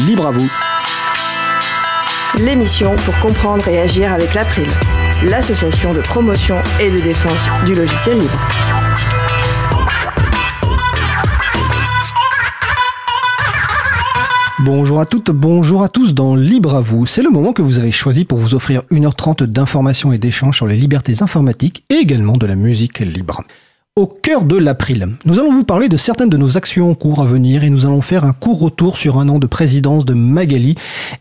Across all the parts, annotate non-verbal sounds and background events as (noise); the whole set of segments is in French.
Libre à vous. L'émission pour comprendre et agir avec l'April, l'association de promotion et de défense du logiciel libre. Bonjour à toutes, bonjour à tous dans Libre à vous. C'est le moment que vous avez choisi pour vous offrir 1h30 d'informations et d'échanges sur les libertés informatiques et également de la musique libre. Au cœur de l'April, nous allons vous parler de certaines de nos actions en cours à venir et nous allons faire un court retour sur un an de présidence de Magali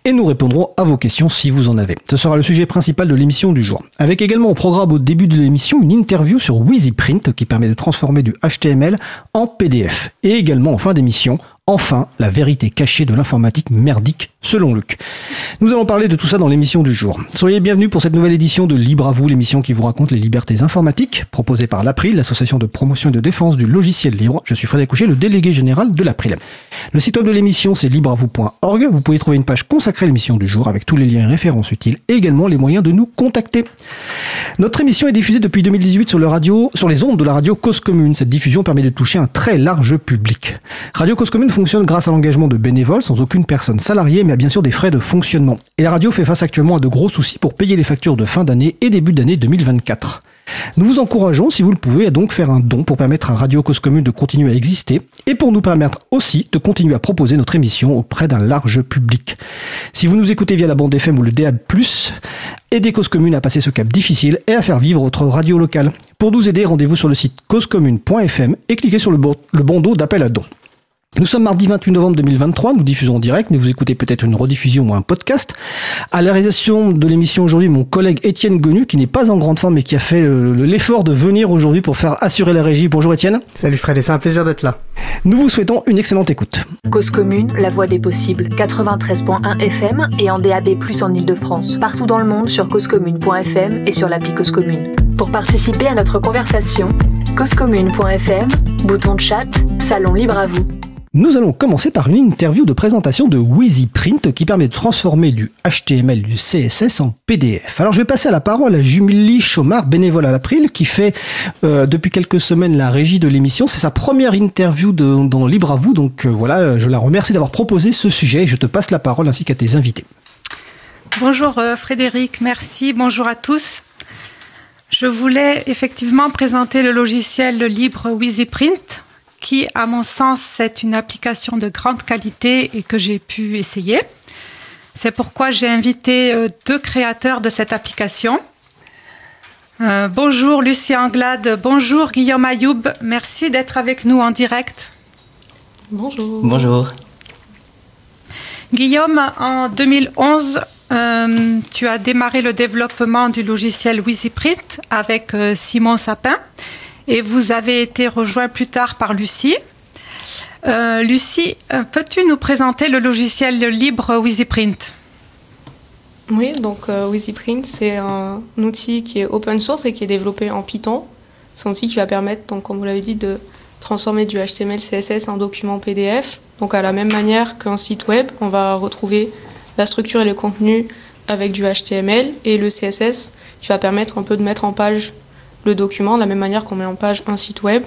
et nous répondrons à vos questions si vous en avez. Ce sera le sujet principal de l'émission du jour. Avec également au programme au début de l'émission une interview sur WheezyPrint qui permet de transformer du HTML en PDF et également en fin d'émission Enfin, la vérité cachée de l'informatique merdique, selon Luc. Nous allons parler de tout ça dans l'émission du jour. Soyez bienvenus pour cette nouvelle édition de Libre à vous, l'émission qui vous raconte les libertés informatiques, proposée par l'April, l'association de promotion et de défense du logiciel libre. Je suis Frédéric Couchet, le délégué général de l'April. Le site web de l'émission, c'est libreavou.org. Vous pouvez trouver une page consacrée à l'émission du jour avec tous les liens et références utiles et également les moyens de nous contacter. Notre émission est diffusée depuis 2018 sur, le radio, sur les ondes de la radio Cause Commune. Cette diffusion permet de toucher un très large public. Radio Cause Commune fonctionne grâce à l'engagement de bénévoles sans aucune personne salariée, mais bien sûr des frais de fonctionnement. Et la radio fait face actuellement à de gros soucis pour payer les factures de fin d'année et début d'année 2024. Nous vous encourageons, si vous le pouvez, à donc faire un don pour permettre à Radio Cause Commune de continuer à exister et pour nous permettre aussi de continuer à proposer notre émission auprès d'un large public. Si vous nous écoutez via la bande FM ou le DAB+, aidez Cause Commune à passer ce cap difficile et à faire vivre votre radio locale. Pour nous aider, rendez-vous sur le site causecommune.fm et cliquez sur le, le bandeau d'appel à don. Nous sommes mardi 28 novembre 2023, nous diffusons en direct, mais vous écoutez peut-être une rediffusion ou un podcast. À la réalisation de l'émission aujourd'hui, mon collègue Étienne Gonu, qui n'est pas en grande forme, mais qui a fait l'effort de venir aujourd'hui pour faire assurer la régie. Bonjour Étienne. Salut Fred, c'est un plaisir d'être là. Nous vous souhaitons une excellente écoute. Cause commune, la voix des possibles, 93.1 FM et en DAB+, en Ile-de-France. Partout dans le monde sur causecommune.fm et sur l'appli Cause Commune. Pour participer à notre conversation, causecommune.fm, bouton de chat, salon libre à vous. Nous allons commencer par une interview de présentation de WheezyPrint qui permet de transformer du HTML du CSS en PDF. Alors je vais passer à la parole à Jumili Chomard, bénévole à l'April, qui fait euh, depuis quelques semaines la régie de l'émission. C'est sa première interview dans Libre à vous, donc euh, voilà, je la remercie d'avoir proposé ce sujet et je te passe la parole ainsi qu'à tes invités. Bonjour euh, Frédéric, merci, bonjour à tous. Je voulais effectivement présenter le logiciel libre WheezyPrint qui, à mon sens, c'est une application de grande qualité et que j'ai pu essayer. C'est pourquoi j'ai invité euh, deux créateurs de cette application. Euh, bonjour Lucie Anglade, bonjour Guillaume Ayoub, merci d'être avec nous en direct. Bonjour. Bonjour. Guillaume, en 2011, euh, tu as démarré le développement du logiciel WheezyPrint avec Simon Sapin et vous avez été rejoint plus tard par Lucie. Euh, Lucie, euh, peux-tu nous présenter le logiciel libre WheezyPrint Oui, donc euh, c'est un outil qui est open source et qui est développé en Python. C'est un outil qui va permettre, donc, comme vous l'avez dit, de transformer du HTML, CSS en document PDF. Donc à la même manière qu'un site web, on va retrouver la structure et le contenu avec du HTML et le CSS qui va permettre un peu de mettre en page le document de la même manière qu'on met en page un site web.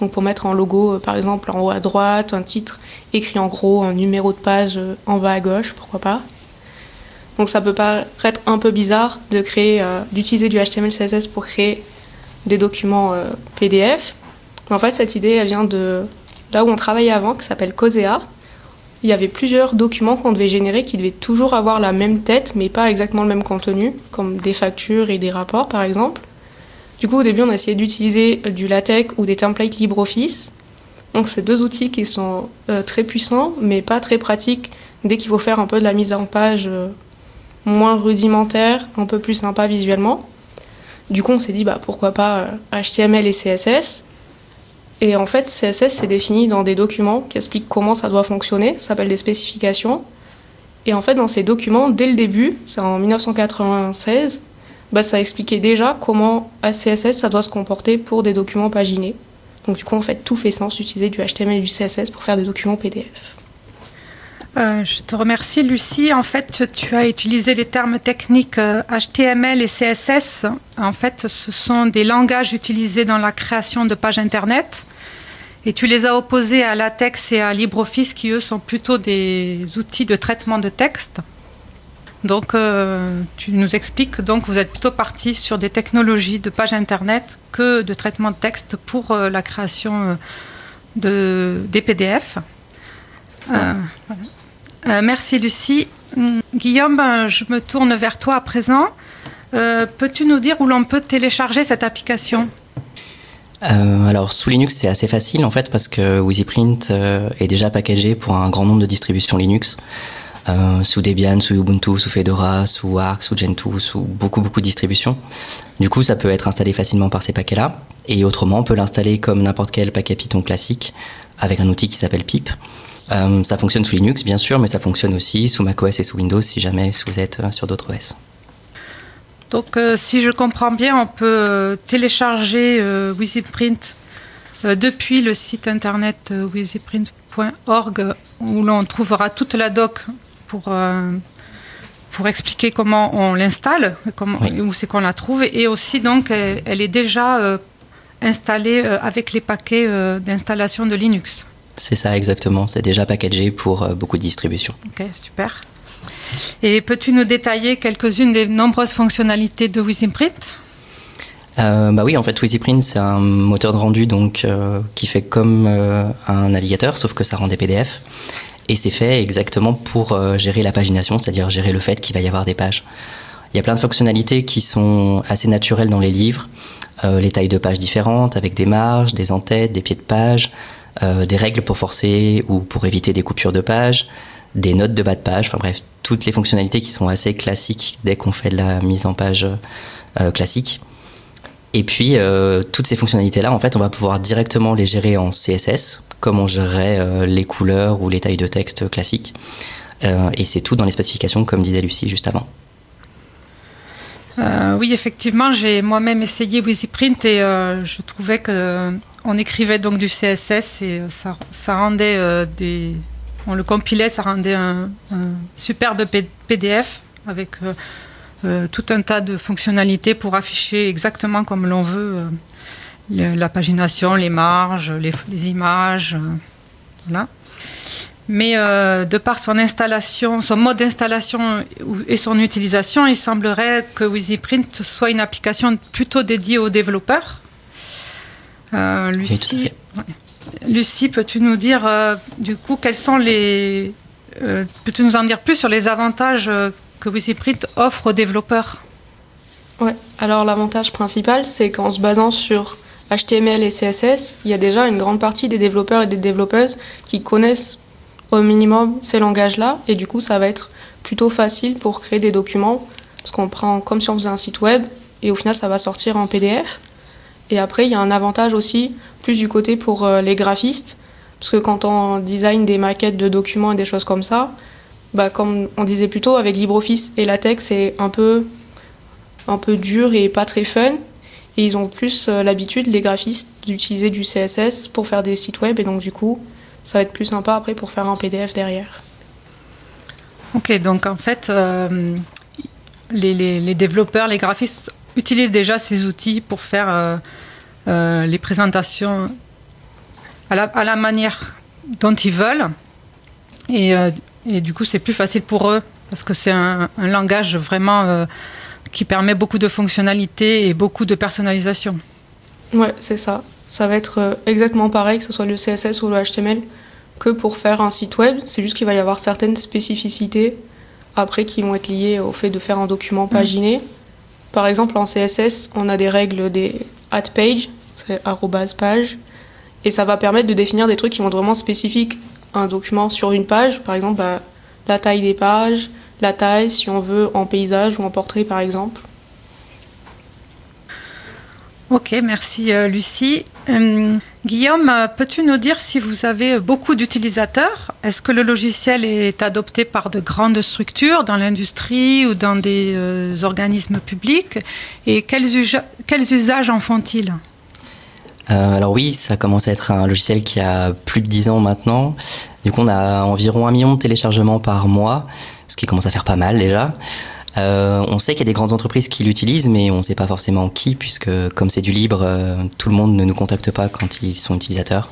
Donc pour mettre en logo, euh, par exemple, en haut à droite, un titre écrit en gros, un numéro de page euh, en bas à gauche, pourquoi pas. Donc ça peut paraître un peu bizarre de créer, euh, d'utiliser du HTML, CSS pour créer des documents PDF. Mais en fait, cette idée, elle vient de là où on travaillait avant, qui s'appelle Cosea. Il y avait plusieurs documents qu'on devait générer qui devaient toujours avoir la même tête, mais pas exactement le même contenu, comme des factures et des rapports, par exemple. Du coup, au début, on a essayé d'utiliser euh, du LaTeX ou des templates LibreOffice. Donc, c'est deux outils qui sont euh, très puissants, mais pas très pratiques dès qu'il faut faire un peu de la mise en page euh, moins rudimentaire, un peu plus sympa visuellement. Du coup, on s'est dit, bah, pourquoi pas HTML et CSS. Et en fait, CSS, c'est défini dans des documents qui expliquent comment ça doit fonctionner, ça s'appelle des spécifications. Et en fait, dans ces documents, dès le début, c'est en 1996, bah, ça expliquait déjà comment un CSS ça doit se comporter pour des documents paginés. Donc du coup, en fait, tout fait sens d'utiliser du HTML et du CSS pour faire des documents PDF. Euh, je te remercie, Lucie. En fait, tu as utilisé les termes techniques HTML euh, et CSS. En fait, ce sont des langages utilisés dans la création de pages Internet. Et tu les as opposés à LaTeX et à LibreOffice qui, eux, sont plutôt des outils de traitement de texte. Donc, euh, tu nous expliques donc vous êtes plutôt parti sur des technologies de page internet que de traitement de texte pour euh, la création de, des PDF. merci Lucie. Hum, Guillaume, je me tourne vers toi à présent. Peux-tu nous dire où l'on peut télécharger cette application? Euh, alors sous Linux c'est assez facile en fait parce que WheezyPrint euh, est déjà packagé pour un grand nombre de distributions Linux. Euh, sous Debian, sous Ubuntu, sous Fedora, sous Arc, sous Gentoo, sous beaucoup beaucoup de distributions. Du coup, ça peut être installé facilement par ces paquets-là. Et autrement, on peut l'installer comme n'importe quel paquet Python classique avec un outil qui s'appelle pip. Euh, ça fonctionne sous Linux, bien sûr, mais ça fonctionne aussi sous macOS et sous Windows si jamais vous êtes sur d'autres OS. Donc, euh, si je comprends bien, on peut euh, télécharger euh, WheezyPrint depuis le site internet wheezyprint.org où l'on trouvera toute la doc pour, pour expliquer comment on l'installe, où c'est qu'on la trouve. Et aussi, donc, elle, est déjà installée avec les paquets d'installation de Linux. C'est ça, exactement. C'est déjà packagé pour beaucoup de distributions. Ok, super. Et peux-tu nous détailler quelques-unes des nombreuses fonctionnalités de euh, bah oui, en fait, WheezyPrint, c'est un moteur de rendu donc, euh, qui fait comme euh, un navigateur, sauf que ça rend des PDF. Et c'est fait exactement pour gérer la pagination, c'est-à-dire gérer le fait qu'il va y avoir des pages. Il y a plein de fonctionnalités qui sont assez naturelles dans les livres, les tailles de pages différentes, avec des marges, des entêtes, des pieds de page, des règles pour forcer ou pour éviter des coupures de pages, des notes de bas de page, enfin bref, toutes les fonctionnalités qui sont assez classiques dès qu'on fait de la mise en page euh, classique. Et puis, euh, toutes ces fonctionnalités-là, en fait, on va pouvoir directement les gérer en CSS, comme on gérerait euh, les couleurs ou les tailles de texte classiques. et c'est tout dans les spécifications, comme disait Lucie juste avant. oui, effectivement, j'ai moi-même essayé WheezyPrint et je trouvais que on écrivait donc du CSS et ça, rendait des, on le compilait, ça rendait un, superbe PDF avec euh, euh, tout un tas de fonctionnalités pour afficher exactement comme l'on veut euh, la pagination, les marges, les, images. voilà. Mais de par son installation, son mode d'installation et son utilisation, il semblerait que WheezyPrint soit une application plutôt dédiée aux développeurs. Lucie, Lucie, peux-tu nous dire euh, du coup quels sont les. Euh, peux-tu nous en dire plus sur les avantages euh, que WisiPrint offre aux développeurs? Ouais, alors l'avantage principal, c'est qu'en se basant sur HTML et CSS, il y a déjà une grande partie des développeurs et des développeuses qui connaissent au minimum ces langages-là, et du coup, ça va être plutôt facile pour créer des documents, parce qu'on prend comme si on faisait un site web, et au final, ça va sortir en PDF. Et après, il y a un avantage aussi plus du côté pour euh, les graphistes, parce que quand on design des maquettes de documents et des choses comme ça, bah, comme on disait plus tôt, avec LibreOffice et LaTeX, c'est un peu, un peu dur et pas très fun. Et ils ont plus euh, l'habitude, les graphistes, d'utiliser du CSS pour faire des sites web. Et donc, du coup, ça va être plus sympa après pour faire un PDF derrière. Ok, donc en fait, euh, les, développeurs, les graphistes utilisent déjà ces outils pour faire euh, les présentations à la, manière dont ils veulent. Et, et du coup, c'est plus facile pour eux parce que c'est un, langage vraiment qui permet beaucoup de fonctionnalités et beaucoup de personnalisation. Ouais, c'est ça. Ça va être exactement pareil, que ce soit le CSS ou le HTML, que pour faire un site web. C'est juste qu'il va y avoir certaines spécificités après qui vont être liées au fait de faire un document mm. paginé. Par exemple, en CSS, on a des règles des at page, c'est page, et ça va permettre de définir des trucs qui vont être vraiment spécifiques un document sur une page, par exemple bah, la taille des pages, la taille si on veut en paysage ou en portrait par exemple. Ok, merci euh, Lucie. Euh, Guillaume, euh, peux-tu nous dire si vous avez beaucoup d'utilisateurs? Est-ce que le logiciel est adopté par de grandes structures dans l'industrie ou dans des organismes publics? Et quels usages en font-ils? Alors oui, ça commence à être un logiciel qui a plus de 10 ans maintenant. Du coup, on a environ un million de téléchargements par mois, ce qui commence à faire pas mal déjà. on sait qu'il y a des grandes entreprises qui l'utilisent, mais on ne sait pas forcément qui, puisque comme c'est du libre, tout le monde ne nous contacte pas quand ils sont utilisateurs.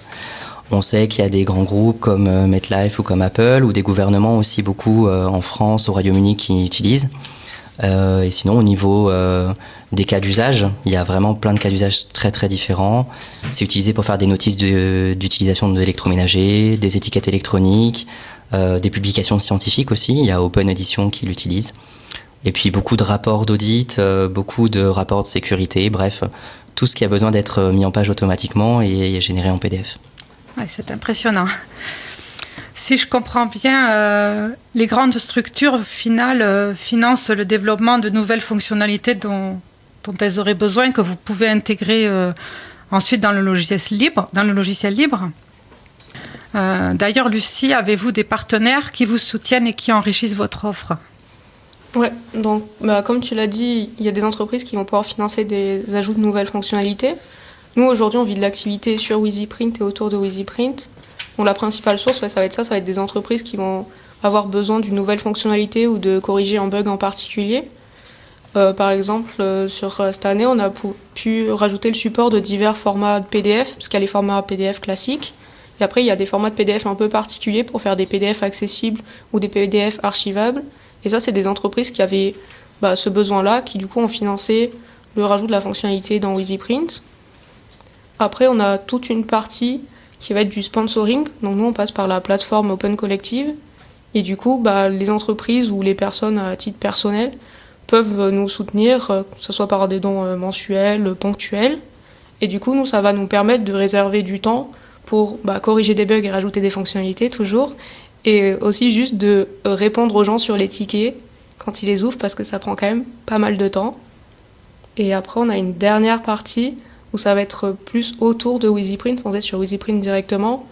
On sait qu'il y a des grands groupes comme MetLife ou comme Apple, ou des gouvernements aussi beaucoup en France, au Royaume-Uni qui utilisent. Euh, et sinon, au niveau euh, des cas d'usage, il y a vraiment plein de cas d'usage très très différents. C'est utilisé pour faire des notices d'utilisation de, l'électroménager, des étiquettes électroniques, euh, des publications scientifiques aussi. Il y a Open Edition qui l'utilise. Et puis beaucoup de rapports d'audit, beaucoup de rapports de sécurité, bref, tout ce qui a besoin d'être mis en page automatiquement et généré en PDF. Ouais, c'est impressionnant. Si je comprends bien, euh, les grandes structures finales euh, financent le développement de nouvelles fonctionnalités dont, elles auraient besoin, que vous pouvez intégrer euh, ensuite dans le logiciel libre. Dans le logiciel libre. D'ailleurs, Lucie, avez-vous des partenaires qui vous soutiennent et qui enrichissent votre offre? Ouais, donc bah, comme tu l'as dit, il y a des entreprises qui vont pouvoir financer des ajouts de nouvelles fonctionnalités. Nous, aujourd'hui, on vit de l'activité sur WheezyPrint et autour de WheezyPrint la principale source, ça va être ça, ça va être des entreprises qui vont avoir besoin d'une nouvelle fonctionnalité ou de corriger un bug en particulier. Euh, par exemple, euh, sur euh, cette année, on a pu rajouter le support de divers formats de PDF, parce qu'il y a les formats PDF classiques, et après il y a des formats de PDF un peu particuliers pour faire des PDF accessibles ou des PDF archivables. Et ça, c'est des entreprises qui avaient bah, ce besoin-là, qui du coup ont financé le rajout de la fonctionnalité dans EasyPrint. Après, on a toute une partie qui va être du sponsoring. Donc nous, on passe par la plateforme Open Collective. Et du coup, bah, les entreprises ou les personnes à titre personnel peuvent nous soutenir, euh, que ce soit par des dons euh, mensuels, ponctuels. Et du coup, nous, ça va nous permettre de réserver du temps pour bah, corriger des bugs et rajouter des fonctionnalités toujours. Et aussi juste de répondre aux gens sur les tickets quand ils les ouvrent parce que ça prend quand même pas mal de temps. Et après, on a une dernière partie où ça va être plus autour de WheezyPrint, sans être sur WheezyPrint directement,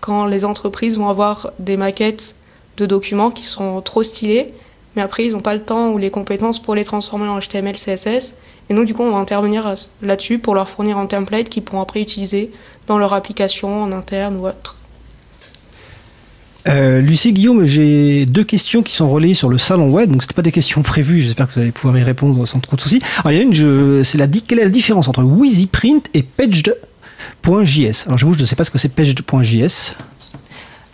quand les entreprises vont avoir des maquettes de documents qui sont trop stylés, mais après ils n'ont pas le temps ou les compétences pour les transformer en HTML, CSS, et nous du coup on va intervenir là-dessus pour leur fournir un template qu'ils pourront après utiliser dans leur application en interne ou autre. Euh, Lucie Guillaume, j'ai deux questions qui sont relayées sur le salon web, donc c'était pas des questions prévues. J'espère que vous allez pouvoir y répondre sans trop de soucis. Alors il y a une, c'est la quelle est la différence entre WheezyPrint et Paged.js Alors j'avoue, je ne sais pas ce que c'est Paged.js.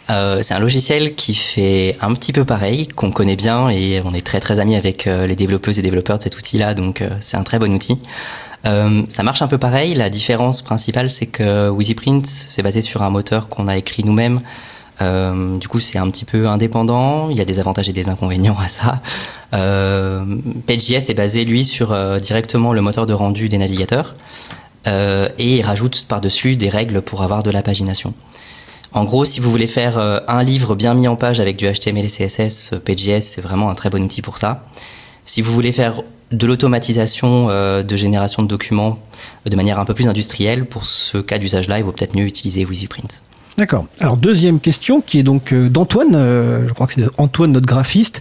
Euh, c'est un logiciel qui fait un petit peu pareil, qu'on connaît bien et on est très très amis avec euh, les développeuses et développeurs de cet outil-là, donc c'est un très bon outil. ça marche un peu pareil. La différence principale, c'est que WheezyPrint, c'est basé sur un moteur qu'on a écrit nous-mêmes. Euh, du coup, c'est un petit peu indépendant. Il y a des avantages et des inconvénients à ça. Euh, PageJS est basé, lui, sur euh, directement le moteur de rendu des navigateurs euh, et il rajoute par-dessus des règles pour avoir de la pagination. En gros, si vous voulez faire un livre bien mis en page avec du HTML et CSS, PageJS, c'est vraiment un très bon outil pour ça. Si vous voulez faire de l'automatisation de génération de documents de manière un peu plus industrielle, pour ce cas d'usage-là, il vaut peut-être mieux utiliser WheezyPrint. D'accord. Alors deuxième question qui est donc euh, d'Antoine, euh, je crois que c'est Antoine notre graphiste,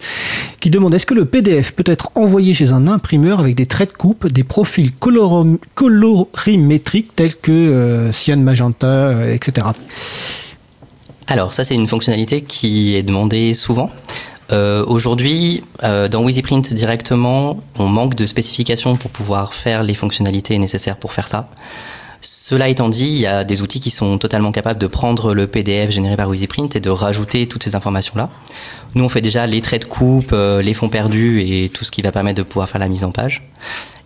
qui demande est-ce que le PDF peut être envoyé chez un imprimeur avec des traits de coupe, des profils colorimétriques tels que euh, cyan, magenta, etc. Alors ça c'est une fonctionnalité qui est demandée souvent. Aujourd'hui, dans WheezyPrint directement, on manque de spécifications pour pouvoir faire les fonctionnalités nécessaires pour faire ça. Cela étant dit, il y a des outils qui sont totalement capables de prendre le PDF généré par WeezyPrint et de rajouter toutes ces informations-là. Nous, on fait déjà les traits de coupe, euh, les fonds perdus et tout ce qui va permettre de pouvoir faire la mise en page.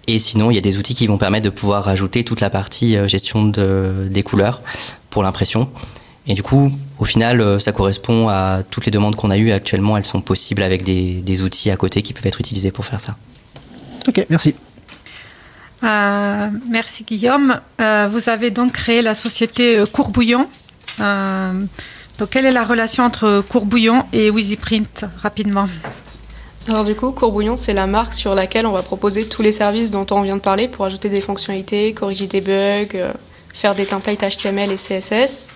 Et sinon, il y a des outils qui vont permettre de pouvoir rajouter toute la partie euh, gestion des couleurs pour l'impression. Et du coup, au final, euh, ça correspond à toutes les demandes qu'on a eues actuellement. Elles sont possibles avec des, des outils à côté qui peuvent être utilisés pour faire ça. Ok, merci. Euh, merci Guillaume. Euh, vous avez donc créé la société euh, Courbouillon. donc quelle est la relation entre Courbouillon et WheezyPrint rapidement? Alors du coup, Courbouillon, c'est la marque sur laquelle on va proposer tous les services dont on vient de parler pour ajouter des fonctionnalités, corriger des bugs, faire des templates HTML et CSS.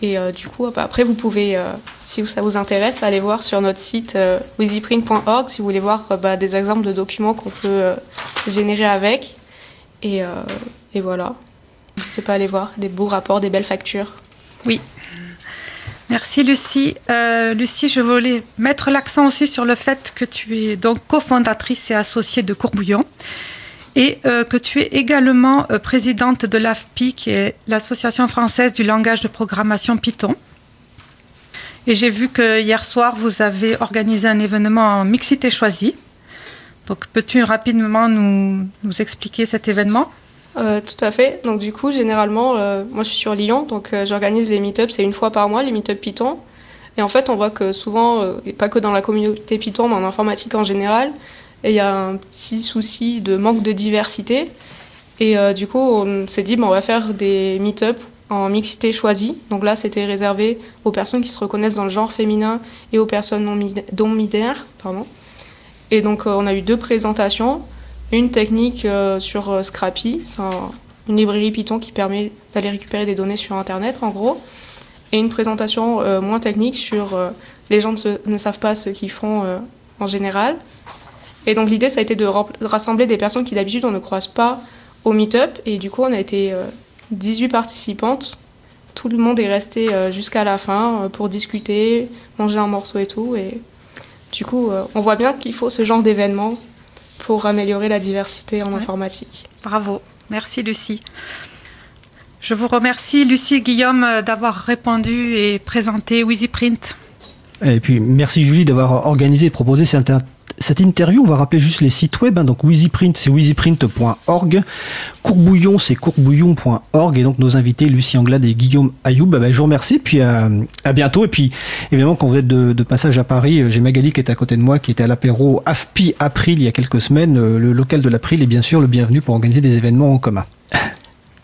Et du coup, bah, après, vous pouvez, si ça vous intéresse, aller voir sur notre site wheezyprint.org si vous voulez voir bah, des exemples de documents qu'on peut générer avec. Et, euh, voilà. N'hésitez pas à aller voir des beaux rapports, des belles factures. Oui. Merci Lucie. Euh, Lucie, je voulais mettre l'accent aussi sur le fait que tu es donc cofondatrice et associée de Courbouillon et euh, que tu es également euh, présidente de l'AFPI, qui est l'Association française du langage de programmation Python. Et j'ai vu que hier soir, vous avez organisé un événement en mixité choisie. Donc, peux-tu rapidement nous, expliquer cet événement? Euh, Tout à fait. Donc, du coup, généralement, moi je suis sur Lyon, donc j'organise les meet-ups, c'est une fois par mois, les meet-ups Python. Et en fait, on voit que souvent, et pas que dans la communauté Python, mais en informatique en général, il y a un petit souci de manque de diversité. Et du coup, on s'est dit, bon, on va faire des meet-ups en mixité choisie. Donc là, c'était réservé aux personnes qui se reconnaissent dans le genre féminin et aux personnes non binaires. Pardon. Et donc, euh, on a eu deux présentations. Une technique euh, sur euh, Scrappy, c'est une librairie Python qui permet d'aller récupérer des données sur Internet, en gros. Et une présentation moins technique sur les gens ne, savent pas ce qu'ils font en général. Et donc, l'idée, ça a été de, rassembler des personnes qui d'habitude on ne croise pas au meet-up. Et du coup, on a été 18 participantes. Tout le monde est resté jusqu'à la fin pour discuter, manger un morceau et tout. Et du coup, euh, on voit bien qu'il faut ce genre d'événement pour améliorer la diversité en informatique. Bravo, merci Lucie. Je vous remercie Lucie et Guillaume euh, d'avoir répondu et présenté WheezyPrint. Et puis merci Julie d'avoir organisé et proposé cette, cette interview, on va rappeler juste les sites web. Hein. donc Wheezyprint, c'est wheezyprint.org. Courbouillon, c'est courbouillon.org. Et donc nos invités, Lucie Anglade et Guillaume Ayoub, bah, je vous remercie. Puis à, bientôt. Et puis évidemment, quand vous êtes de, passage à Paris, euh, j'ai Magali qui est à côté de moi, qui était à l'apéro AFPI April il y a quelques semaines. Euh, le local de l'April est bien sûr le bienvenu pour organiser des événements en commun.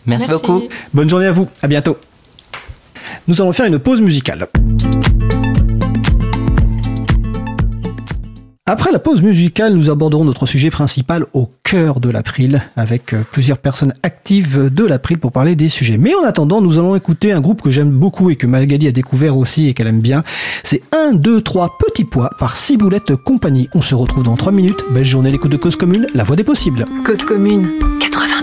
Merci. beaucoup. Bonne journée à vous. À bientôt. Nous allons faire une pause musicale. Après la pause musicale, nous aborderons notre sujet principal au cœur de l'April, avec euh, plusieurs personnes actives de l'April pour parler des sujets. Mais en attendant, nous allons écouter un groupe que j'aime beaucoup et que Malgadi a découvert aussi et qu'elle aime bien. C'est 1, 2, 3 Petits Pois par Ciboulette Compagnie. On se retrouve dans 3 minutes. Belle journée l'écoute de Cause Commune, la voix des possibles. Cause Commune 93.1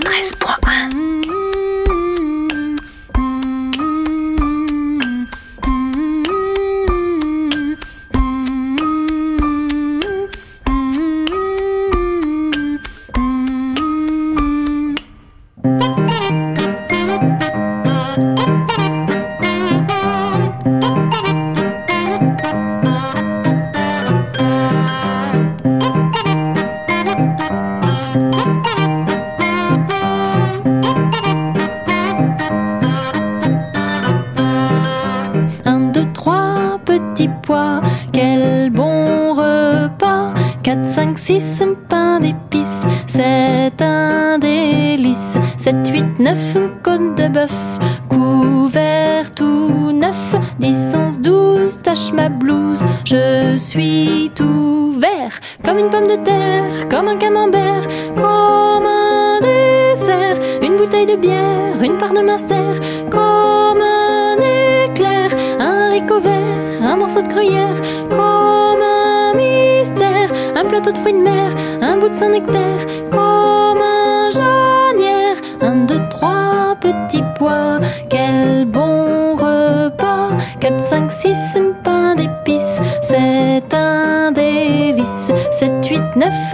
comme un mystère, un plateau de fruits de mer, un bout de Saint-Nectaire, comme un janière, un, deux, trois petits pois, quel bon repas, quatre, cinq, six, un pain d'épices, c'est un délice, sept, huit, neuf,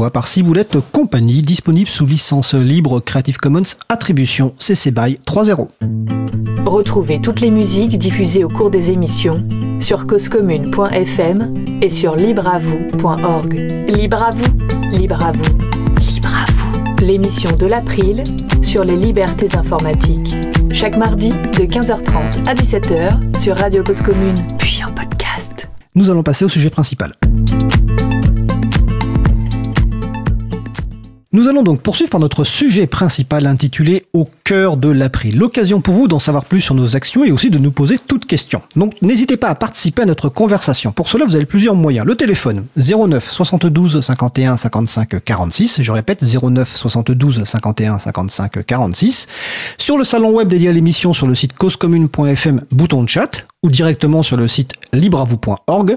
3 petits pois par Ciboulette Compagnie, disponible sous licence libre Creative Commons Attribution CC BY 3.0. Retrouvez toutes les musiques diffusées au cours des émissions sur causecommune.fm et sur libreavoue.org. Libre à vous, libre à vous, libre à vous. L'émission de l'April sur les libertés informatiques. Chaque mardi de 15h30 à 17h sur Radio Cause Commune, puis en podcast. Nous allons passer au sujet principal. Nous allons donc poursuivre par notre sujet principal intitulé Au cœur de l'April. L'occasion pour vous d'en savoir plus sur nos actions et aussi de nous poser toutes questions. Donc n'hésitez pas à participer à notre conversation. Pour cela, vous avez plusieurs moyens. Le téléphone 09 72 51 55 46. Je répète 09 72 51 55 46. Sur le salon web dédié à l'émission sur le site causecommune.fm, bouton de chat ou directement sur le site libravou.org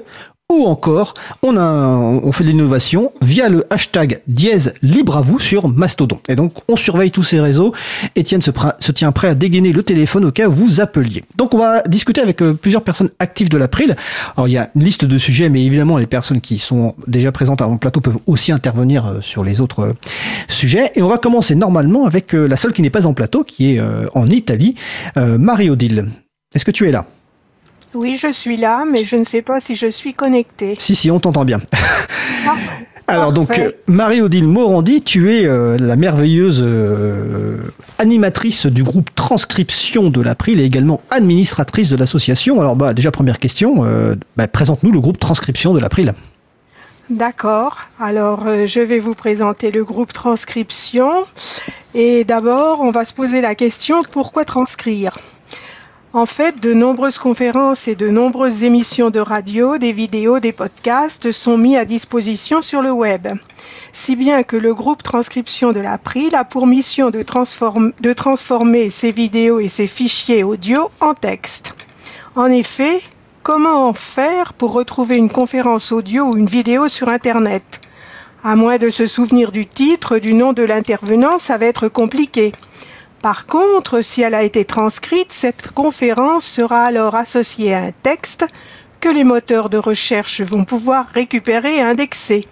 ou encore on, fait de l'innovation via le hashtag dièse libre à vous sur Mastodon. Et donc on surveille tous ces réseaux. Etienne se, se tient prêt à dégainer le téléphone au cas où vous appeliez. Donc on va discuter avec euh, plusieurs personnes actives de l'April. Alors il y a une liste de sujets, mais évidemment les personnes qui sont déjà présentes à mon plateau peuvent aussi intervenir euh, sur les autres euh, sujets. Et on va commencer normalement avec la seule qui n'est pas en plateau, qui est en Italie, Marie-Odile. Est-ce que tu es là? Oui, je suis là, mais je ne sais pas si je suis connectée. Si, si, on t'entend bien. Alors donc, Marie-Odile Morandi, tu es euh, la merveilleuse euh, animatrice du groupe Transcription de l'April et également administratrice de l'association. Alors bah, déjà, première question, euh, bah, présente-nous le groupe Transcription de l'April. D'accord, alors je vais vous présenter le groupe Transcription. Et d'abord, on va se poser la question, pourquoi transcrire? En fait, de nombreuses conférences et de nombreuses émissions de radio, des vidéos, des podcasts sont mis à disposition sur le web. Si bien que le groupe Transcription de l'April a pour mission de, transformer ces vidéos et ces fichiers audio en texte. En effet, comment faire pour retrouver une conférence audio ou une vidéo sur Internet? À moins de se souvenir du titre, du nom de l'intervenant, ça va être compliqué. Par contre, si elle a été transcrite, cette conférence sera alors associée à un texte que les moteurs de recherche vont pouvoir récupérer et indexer.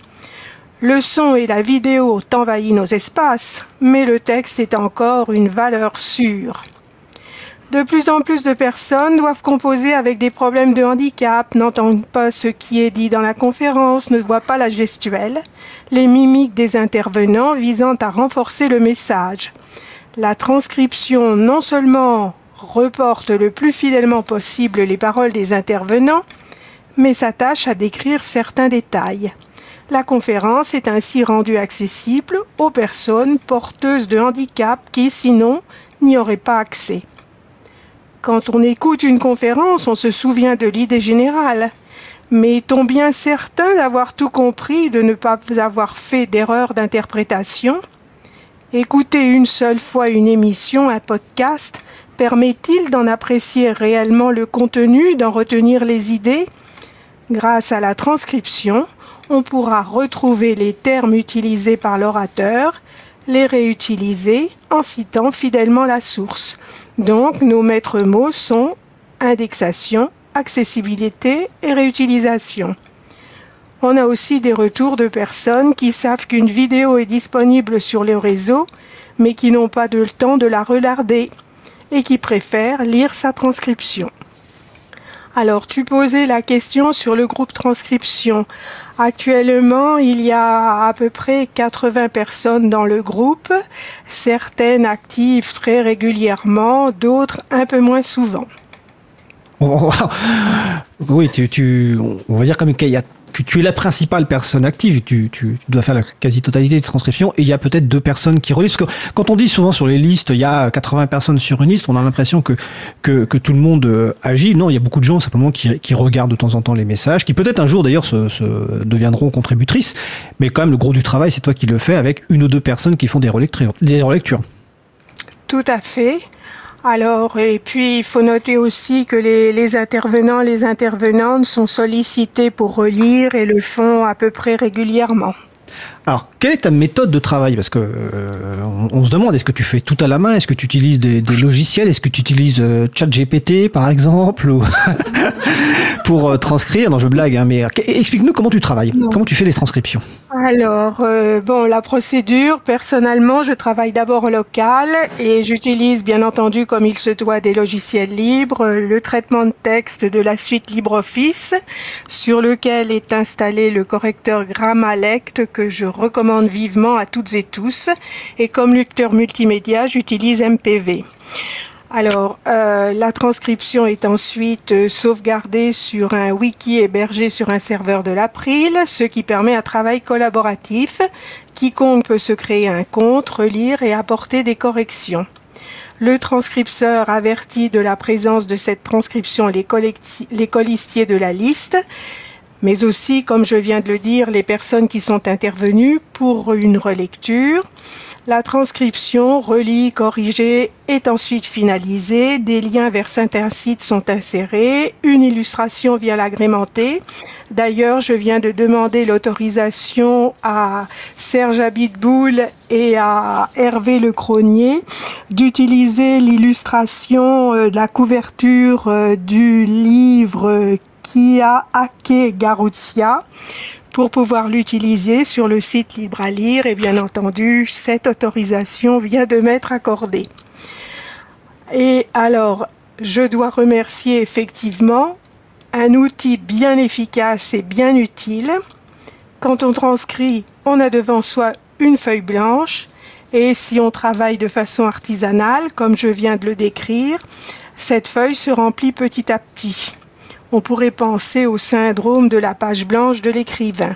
Le son et la vidéo ont envahi nos espaces, mais le texte est encore une valeur sûre. De plus en plus de personnes doivent composer avec des problèmes de handicap, n'entendent pas ce qui est dit dans la conférence, ne voient pas la gestuelle, les mimiques des intervenants visant à renforcer le message. La transcription non seulement reporte le plus fidèlement possible les paroles des intervenants, mais s'attache à décrire certains détails. La conférence est ainsi rendue accessible aux personnes porteuses de handicap qui, sinon, n'y auraient pas accès. Quand on écoute une conférence, on se souvient de l'idée générale. Mais est-on bien certain d'avoir tout compris, de ne pas avoir fait d'erreur d'interprétation Écouter une seule fois une émission, un podcast, permet-il d'en apprécier réellement le contenu, d'en retenir les idées? Grâce à la transcription, on pourra retrouver les termes utilisés par l'orateur, les réutiliser en citant fidèlement la source. Donc nos maîtres mots sont indexation, accessibilité et réutilisation. On a aussi des retours de personnes qui savent qu'une vidéo est disponible sur le réseau, mais qui n'ont pas de le temps de la regarder et qui préfèrent lire sa transcription. Alors, tu posais la question sur le groupe transcription. Actuellement, il y a à peu près 80 personnes dans le groupe, certaines actives très régulièrement, d'autres un peu moins souvent. oui, tu, on va dire comme qu'il y a tu, es la principale personne active, tu, dois faire la quasi-totalité des transcriptions, et il y a peut-être deux personnes qui relisent. Parce que quand on dit souvent sur les listes, il y a 80 personnes sur une liste, on a l'impression que, tout le monde euh, agit. Non, il y a beaucoup de gens simplement qui, regardent de temps en temps les messages, qui peut-être un jour d'ailleurs se, deviendront contributrices, mais quand même le gros du travail, c'est toi qui le fais avec une ou deux personnes qui font. Des relectures. Tout à fait. Alors, et puis il faut noter aussi que les, intervenants, les intervenantes sont sollicités pour relire et le font à peu près régulièrement. Alors, quelle est ta méthode de travail? Parce que euh, on, se demande, est-ce que tu fais tout à la main? Est-ce que tu utilises des, logiciels? Est-ce que tu utilises euh, ChatGPT, par exemple, ou (laughs) pour euh, transcrire? Non, je blague, hein, mais explique-nous comment tu travailles, comment tu fais les transcriptions? Alors, bon, la procédure, personnellement, je travaille d'abord en local et j'utilise, bien entendu, comme il se doit, des logiciels libres, le traitement de texte de la suite LibreOffice, sur lequel est installé le correcteur Grammalect que je recommande vivement à toutes et tous. Et comme lecteur multimédia, j'utilise MPV. Alors, euh, la transcription est ensuite euh, sauvegardée sur un wiki hébergé sur un serveur de l'April, ce qui permet un travail collaboratif. Quiconque peut se créer un compte, relire et apporter des corrections. Le transcripteur avertit de la présence de cette transcription les, les colistiers de la liste mais aussi, comme je viens de le dire, les personnes qui sont intervenues pour une relecture. La transcription, relie, corrigée, est ensuite finalisée. Des liens vers certains sites sont insérés. Une illustration vient l'agrémenter. D'ailleurs, je viens de demander l'autorisation à Serge Abitboul et à Hervé Le Cronier d'utiliser l'illustration euh, de la couverture euh, du livre qui a hacké Garutia pour pouvoir l'utiliser sur le site Libre à lire et bien entendu cette autorisation vient de m'être accordée. Et alors, je dois remercier effectivement un outil bien efficace et bien utile. Quand on transcrit, on a devant soi une feuille blanche et si on travaille de façon artisanale, comme je viens de le décrire, cette feuille se remplit petit à petit on pourrait penser au syndrome de la page blanche de l'écrivain.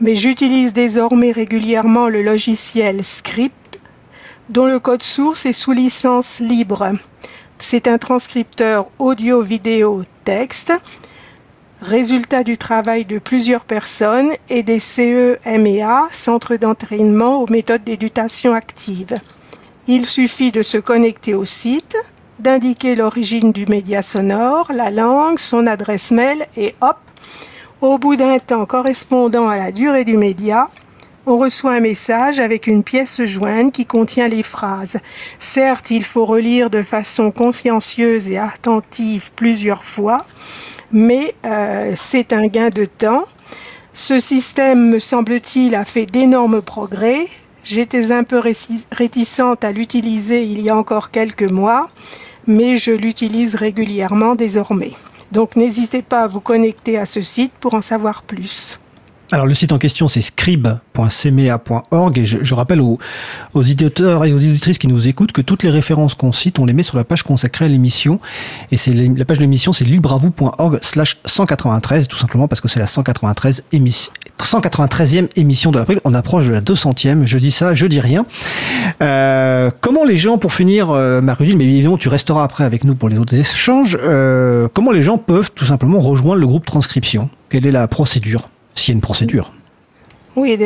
Mais j'utilise désormais régulièrement le logiciel Script, dont le code source est sous licence libre. C'est un transcripteur audio-vidéo-texte, résultat du travail de plusieurs personnes et des CEMEA, Centre d'entraînement aux méthodes d'éducation active. Il suffit de se connecter au site, d'indiquer l'origine du média sonore, la langue, son adresse mail et hop, au bout d'un temps correspondant à la durée du média, on reçoit un message avec une pièce jointe qui contient les phrases. Certes, il faut relire de façon consciencieuse et attentive plusieurs fois, mais euh, c'est un gain de temps. Ce système, me semble-t-il, a fait d'énormes progrès. J'étais un peu réticente à l'utiliser il y a encore quelques mois mais je l'utilise régulièrement désormais. Donc n'hésitez pas à vous connecter à ce site pour en savoir plus. Alors le site en question c'est scribe.cmea.org et je, rappelle aux, aux, éditeurs et aux éditrices qui nous écoutent que toutes les références qu'on cite on les met sur la page consacrée à l'émission et c'est la page de l'émission c'est libravou.org slash 193 tout simplement parce que c'est la 193 émission 193e émission de l'april. On approche de la 200e. Je dis ça, je dis rien. Euh, comment les gens, pour finir, euh, Marie mais évidemment tu resteras après avec nous pour les autres échanges, euh, comment les gens peuvent tout simplement rejoindre le groupe transcription? Quelle est la procédure? S'il y a une procédure oui,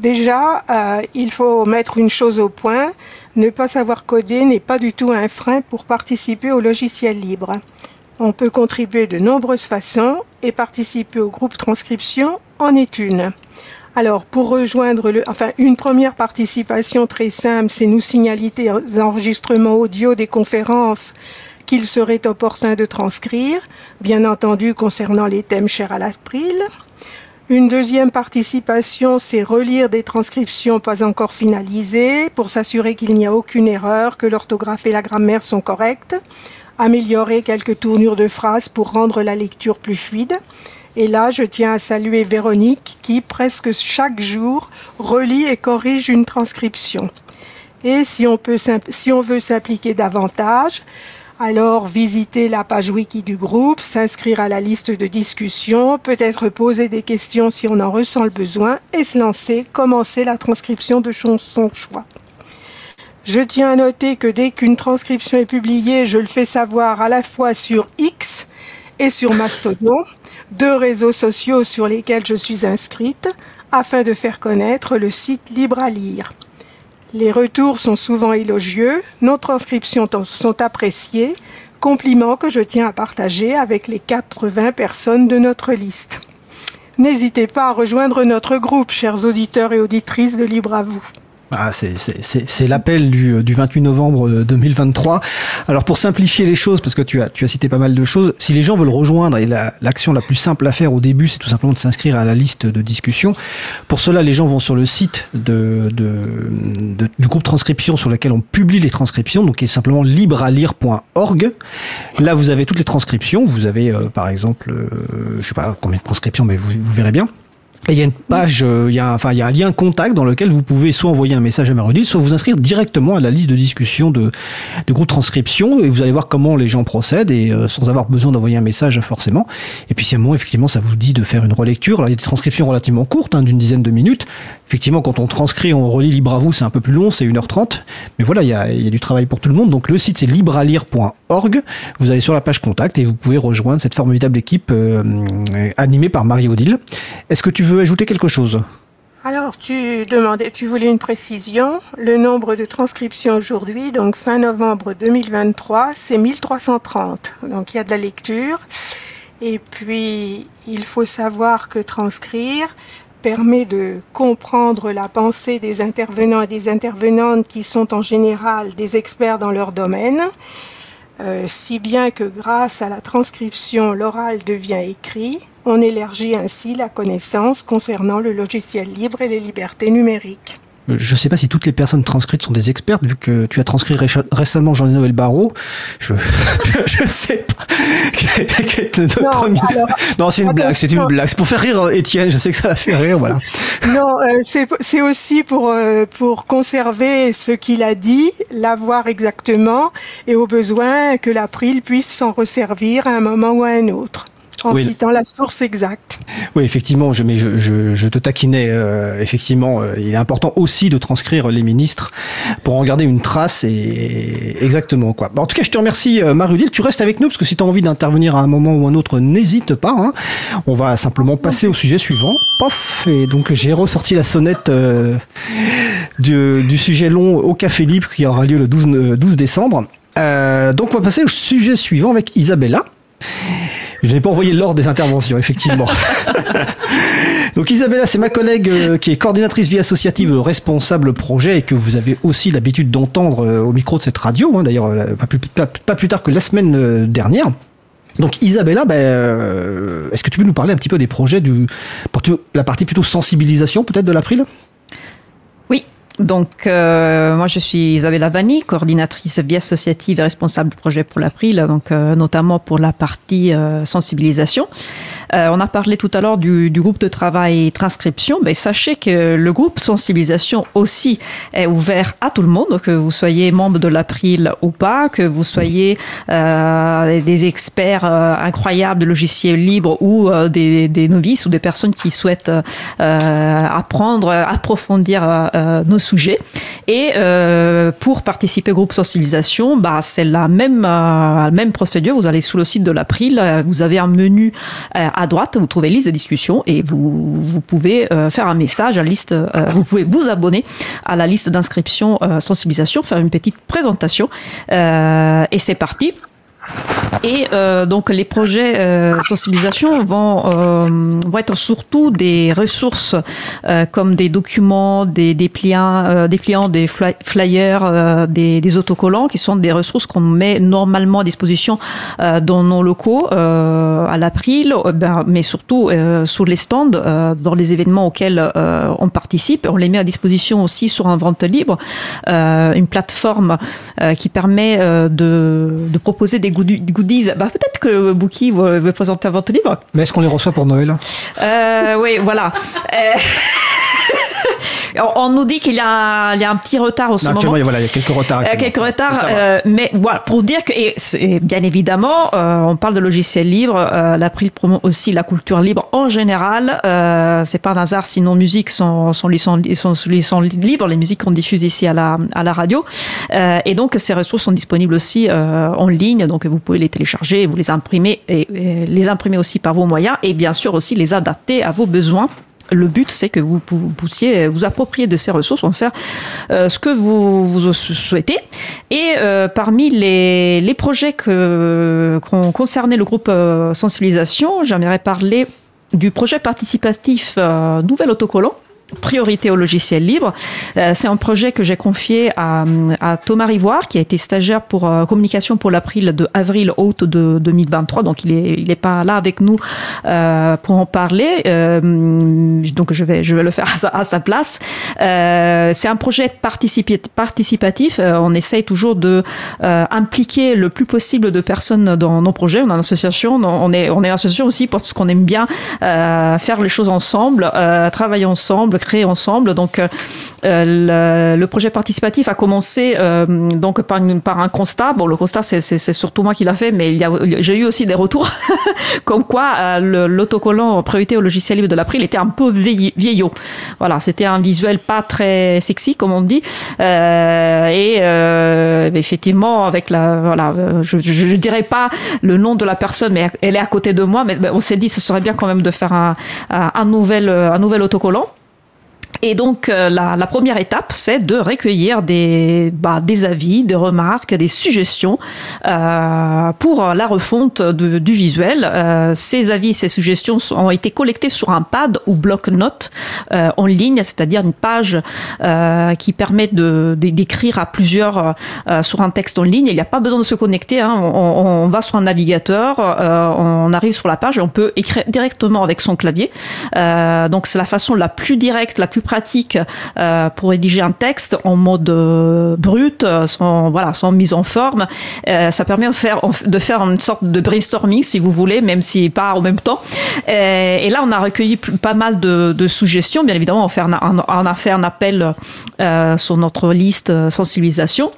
déjà, il faut mettre une chose au point. Ne pas savoir coder n'est pas du tout un frein pour participer au logiciel libre. On peut contribuer de nombreuses façons et participer au groupe transcription en est une. Alors, pour rejoindre le, enfin, une première participation très simple, c'est nous signaler les enregistrements audio des conférences qu'il serait opportun de transcrire, bien entendu concernant les thèmes chers à l'April. Une deuxième participation, c'est relire des transcriptions pas encore finalisées pour s'assurer qu'il n'y a aucune erreur, que l'orthographe et la grammaire sont correctes, améliorer quelques tournures de phrases pour rendre la lecture plus fluide, et là, je tiens à saluer Véronique qui, presque chaque jour, relit et corrige une transcription. Et si on, peut, veut s'impliquer davantage, alors visiter la page wiki du groupe, s'inscrire à la liste de discussion, peut-être poser des questions si on en ressent le besoin et se lancer, commencer la transcription de son choix. Je tiens à noter que dès qu'une transcription est publiée, je le fais savoir à la fois sur X et sur Mastodon deux réseaux sociaux sur lesquels je suis inscrite afin de faire connaître le site Libre à lire. Les retours sont souvent élogieux, nos transcriptions sont appréciées, compliments que je tiens à partager avec les 80 personnes de notre liste. n'hésitez pas à rejoindre notre groupe, chers auditeurs et auditrices de Libre à vous. Ah, c'est l'appel du, du 28 novembre 2023. Alors pour simplifier les choses, parce que tu as, tu as cité pas mal de choses, si les gens veulent rejoindre, et l'action la, plus simple à faire au début, c'est tout simplement de s'inscrire à la liste de discussion. Pour cela, les gens vont sur le site de, de, du groupe transcription sur lequel on publie les transcriptions, donc qui est simplement librealire.org. Là, vous avez toutes les transcriptions. Vous avez, euh, par exemple, euh, je sais pas combien de transcriptions, mais vous, vous verrez bien. Et il y a une page, euh, il, y a, enfin, il y a un lien contact dans lequel vous pouvez soit envoyer un message à Marudil, soit vous inscrire directement à la liste de discussion de, de groupe transcription et vous allez voir comment les gens procèdent et euh, sans avoir besoin d'envoyer un message forcément. Et puis si à un moment, effectivement, ça vous dit de faire une relecture, alors il y a des transcriptions relativement courtes, hein, d'une dizaine de minutes. Effectivement, quand on transcrit, on relit libre à vous, c'est un peu plus long, c'est 1h30. Mais voilà, il y, a, du travail pour tout le monde. Donc le site c'est librealire.org. Vous allez sur la page contact et vous pouvez rejoindre cette formidable équipe euh, animée par Marie-Odile. Est-ce que tu veux ajouter quelque chose? Alors, tu demandais, tu voulais une précision. Le nombre de transcriptions aujourd'hui, donc fin novembre 2023, c'est 1330. Donc, il y a de la lecture. Et puis, il faut savoir que transcrire permet de comprendre la pensée des intervenants et des intervenantes qui sont en général des experts dans leur domaine. Euh, si bien que grâce à la transcription, l'oral devient écrit, on élargit ainsi la connaissance concernant le logiciel libre et les libertés numériques. Je ne sais pas si toutes les personnes transcrites sont des expertes, vu que tu as transcrit récemment Jean-Noël Barrault. Je (laughs) ne sais pas. non, c'est une blague, c'est une blague. C'est pour faire rire Étienne, je sais que ça va faire rire, voilà. Non, euh, c'est aussi pour, euh, pour conserver ce qu'il a dit, l'avoir exactement, et au besoin que l'April puisse s'en resservir à un moment ou à un autre en citant la source exacte. Oui, effectivement, je, mais je, je, te taquinais. Euh, effectivement, euh, il est important aussi de transcrire les ministres pour en garder une trace et exactement quoi. en tout cas, je te remercie, euh, Marudil. Tu restes avec nous parce que si tu as envie d'intervenir à un moment ou un autre, n'hésite pas. Hein. On va simplement passer au sujet suivant. Pof Et donc j'ai ressorti la sonnette du, du, sujet long au Café Libre qui aura lieu le 12, 12 décembre. donc on va passer au sujet suivant avec Isabella. Je n'ai pas envoyé l'ordre des interventions, effectivement. (laughs) Donc Isabella, c'est ma collègue euh, qui est coordinatrice vie associative, responsable projet et que vous avez aussi l'habitude d'entendre euh, au micro de cette radio, hein, d'ailleurs euh, pas, plus, tard que la semaine dernière. Donc Isabella, ben, est-ce que tu peux nous parler un petit peu des projets du, la partie plutôt sensibilisation peut-être de l'April? Donc, euh, moi, je suis Isabella Vanni, coordinatrice vie associative et responsable projet pour l'April, donc euh, notamment pour la partie euh, on a parlé tout à l'heure du, groupe de travail transcription. Mais sachez que le groupe sensibilisation aussi est ouvert à tout le monde, que vous soyez membre de l'April ou pas, que vous soyez des experts incroyables de logiciels libres ou des, novices ou des personnes qui souhaitent apprendre, approfondir nos sujet. Et euh, pour participer au groupe sensibilisation, bah, c'est la même, euh, même procédure. Vous allez sous le site de l'April, euh, vous avez un menu droite, vous trouvez liste de discussion et vous, pouvez faire un message à liste, vous pouvez vous abonner à la liste d'inscription sensibilisation, faire une petite présentation. Et c'est parti et euh, donc les projets euh, sensibilisation vont, euh, vont être surtout des ressources comme des documents, des dépliants, euh, des clients, des flyers, des, autocollants qui sont des ressources qu'on met normalement à disposition dans nos locaux à l'April, ben, mais surtout sur les stands, dans les événements auxquels on participe. On les met à disposition aussi sur un vente libre, une plateforme qui permet de proposer des goodies. Bah, peut-être que Bouki veut, présenter un vente libre. Mais est-ce qu'on les reçoit pour Noël? Euh, Oui, voilà. (laughs) Euh, on nous dit qu'il y, a un petit retard au ce moment. il y a quelques retards. Euh, quelques retards, euh, mais voilà, pour dire que, et, bien évidemment, euh, on parle de logiciels libres. L'April promo aussi la culture libre en général. c'est pas un hasard si nos musiques sont, sont, sont, sont, libres, les musiques qu'on diffuse ici à la, à la radio. et donc, ces ressources sont disponibles aussi en ligne. Donc, vous pouvez les télécharger, vous les imprimer et les imprimer aussi par vos moyens et bien sûr aussi les adapter à vos besoins le but, c'est que vous puissiez vous approprier de ces ressources, en faire euh, ce que vous, vous souhaitez. Et euh, parmi les, les projets que, qui ont concerné le groupe euh, sensibilisation, j'aimerais parler du projet participatif Nouvel Autocollant priorité au logiciel libre. Euh, c'est un projet que j'ai confié à, Thomas Rivoire, qui a été stagiaire pour euh, communication pour l'April de avril août de 2023. Donc il est il est pas là avec nous euh, pour en parler. donc je vais je vais le faire à sa, place. c'est un projet participatif. on essaye toujours de impliquer le plus possible de personnes dans nos projets. On est une association. On est on est association aussi parce qu'on aime bien faire les choses ensemble, travailler ensemble créer ensemble. Donc, euh, euh, le, projet participatif a commencé euh, donc par, un constat. Bon, le constat, c'est surtout moi qui l'a fait, mais j'ai eu aussi des retours (laughs) comme quoi l'autocollant priorité au logiciel libre de l'April était un peu vieillot. Voilà, c'était un visuel pas très sexy, comme on dit. et effectivement, avec la, voilà, je, je, dirais pas le nom de la personne, mais elle est à côté de moi. Mais on s'est dit, ce serait bien quand même de faire un, un nouvel, un nouvel autocollant. Et donc, euh, la, la, première étape, c'est de recueillir des, bah, des avis, des remarques, des suggestions euh, pour la refonte du visuel. Euh, ces avis, ces suggestions ont été collectés sur un pad ou bloc-notes euh, en ligne, c'est-à-dire une page euh, qui permet de, d'écrire à plusieurs sur un texte en ligne. Il n'y a pas besoin de se connecter. Hein. On, on, va sur un navigateur, on arrive sur la page et on peut écrire directement avec son clavier. donc, c'est la façon la plus directe, la plus pratique euh, pour rédiger un texte en mode euh, brut, sans, voilà, sans mise en forme. Euh, ça permet de faire, une sorte de brainstorming, si vous voulez, même si pas en même temps. Et, là, on a recueilli pas mal de, suggestions. Bien évidemment, on, fait un, on a fait un appel sur notre liste sensibilisation.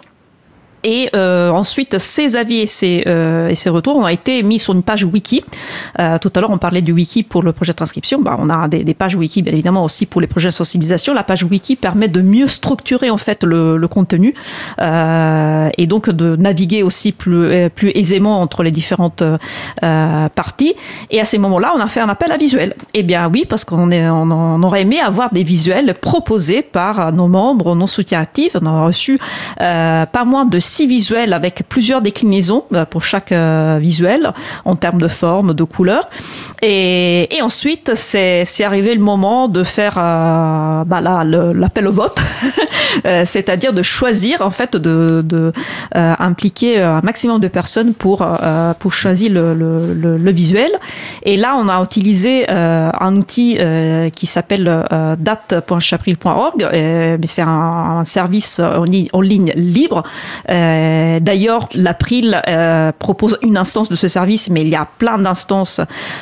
Et euh, ensuite, ces avis et ces, euh, et ces retours ont été mis sur une page wiki. Euh, tout à l'heure, on parlait du wiki pour le projet de transcription. Bah, on a des, des, pages wiki, bien évidemment, aussi pour les projets de sensibilisation. La page wiki permet de mieux structurer en fait le, le contenu euh, et donc de naviguer aussi plus, euh, plus aisément entre les différentes euh, parties. Et à ces moments-là, on a fait un appel à visuel. Eh bien oui, parce qu'on on, aurait aimé avoir des visuels proposés par nos membres, nos soutiens actifs. On a reçu pas moins de six visuels avec plusieurs déclinaisons euh, pour chaque euh, visuel en termes de forme, de couleur. Et, ensuite, c'est arrivé le moment de faire euh, bah l'appel au vote, (laughs) c'est-à-dire de choisir en fait de, de impliquer un maximum de personnes pour pour choisir le, le, visuel. Et là, on a utilisé un outil qui s'appelle date.chapril.org, mais c'est un, service en ligne libre. Euh, d'ailleurs, l'April euh, propose une instance de ce service, mais il y a plein d'instances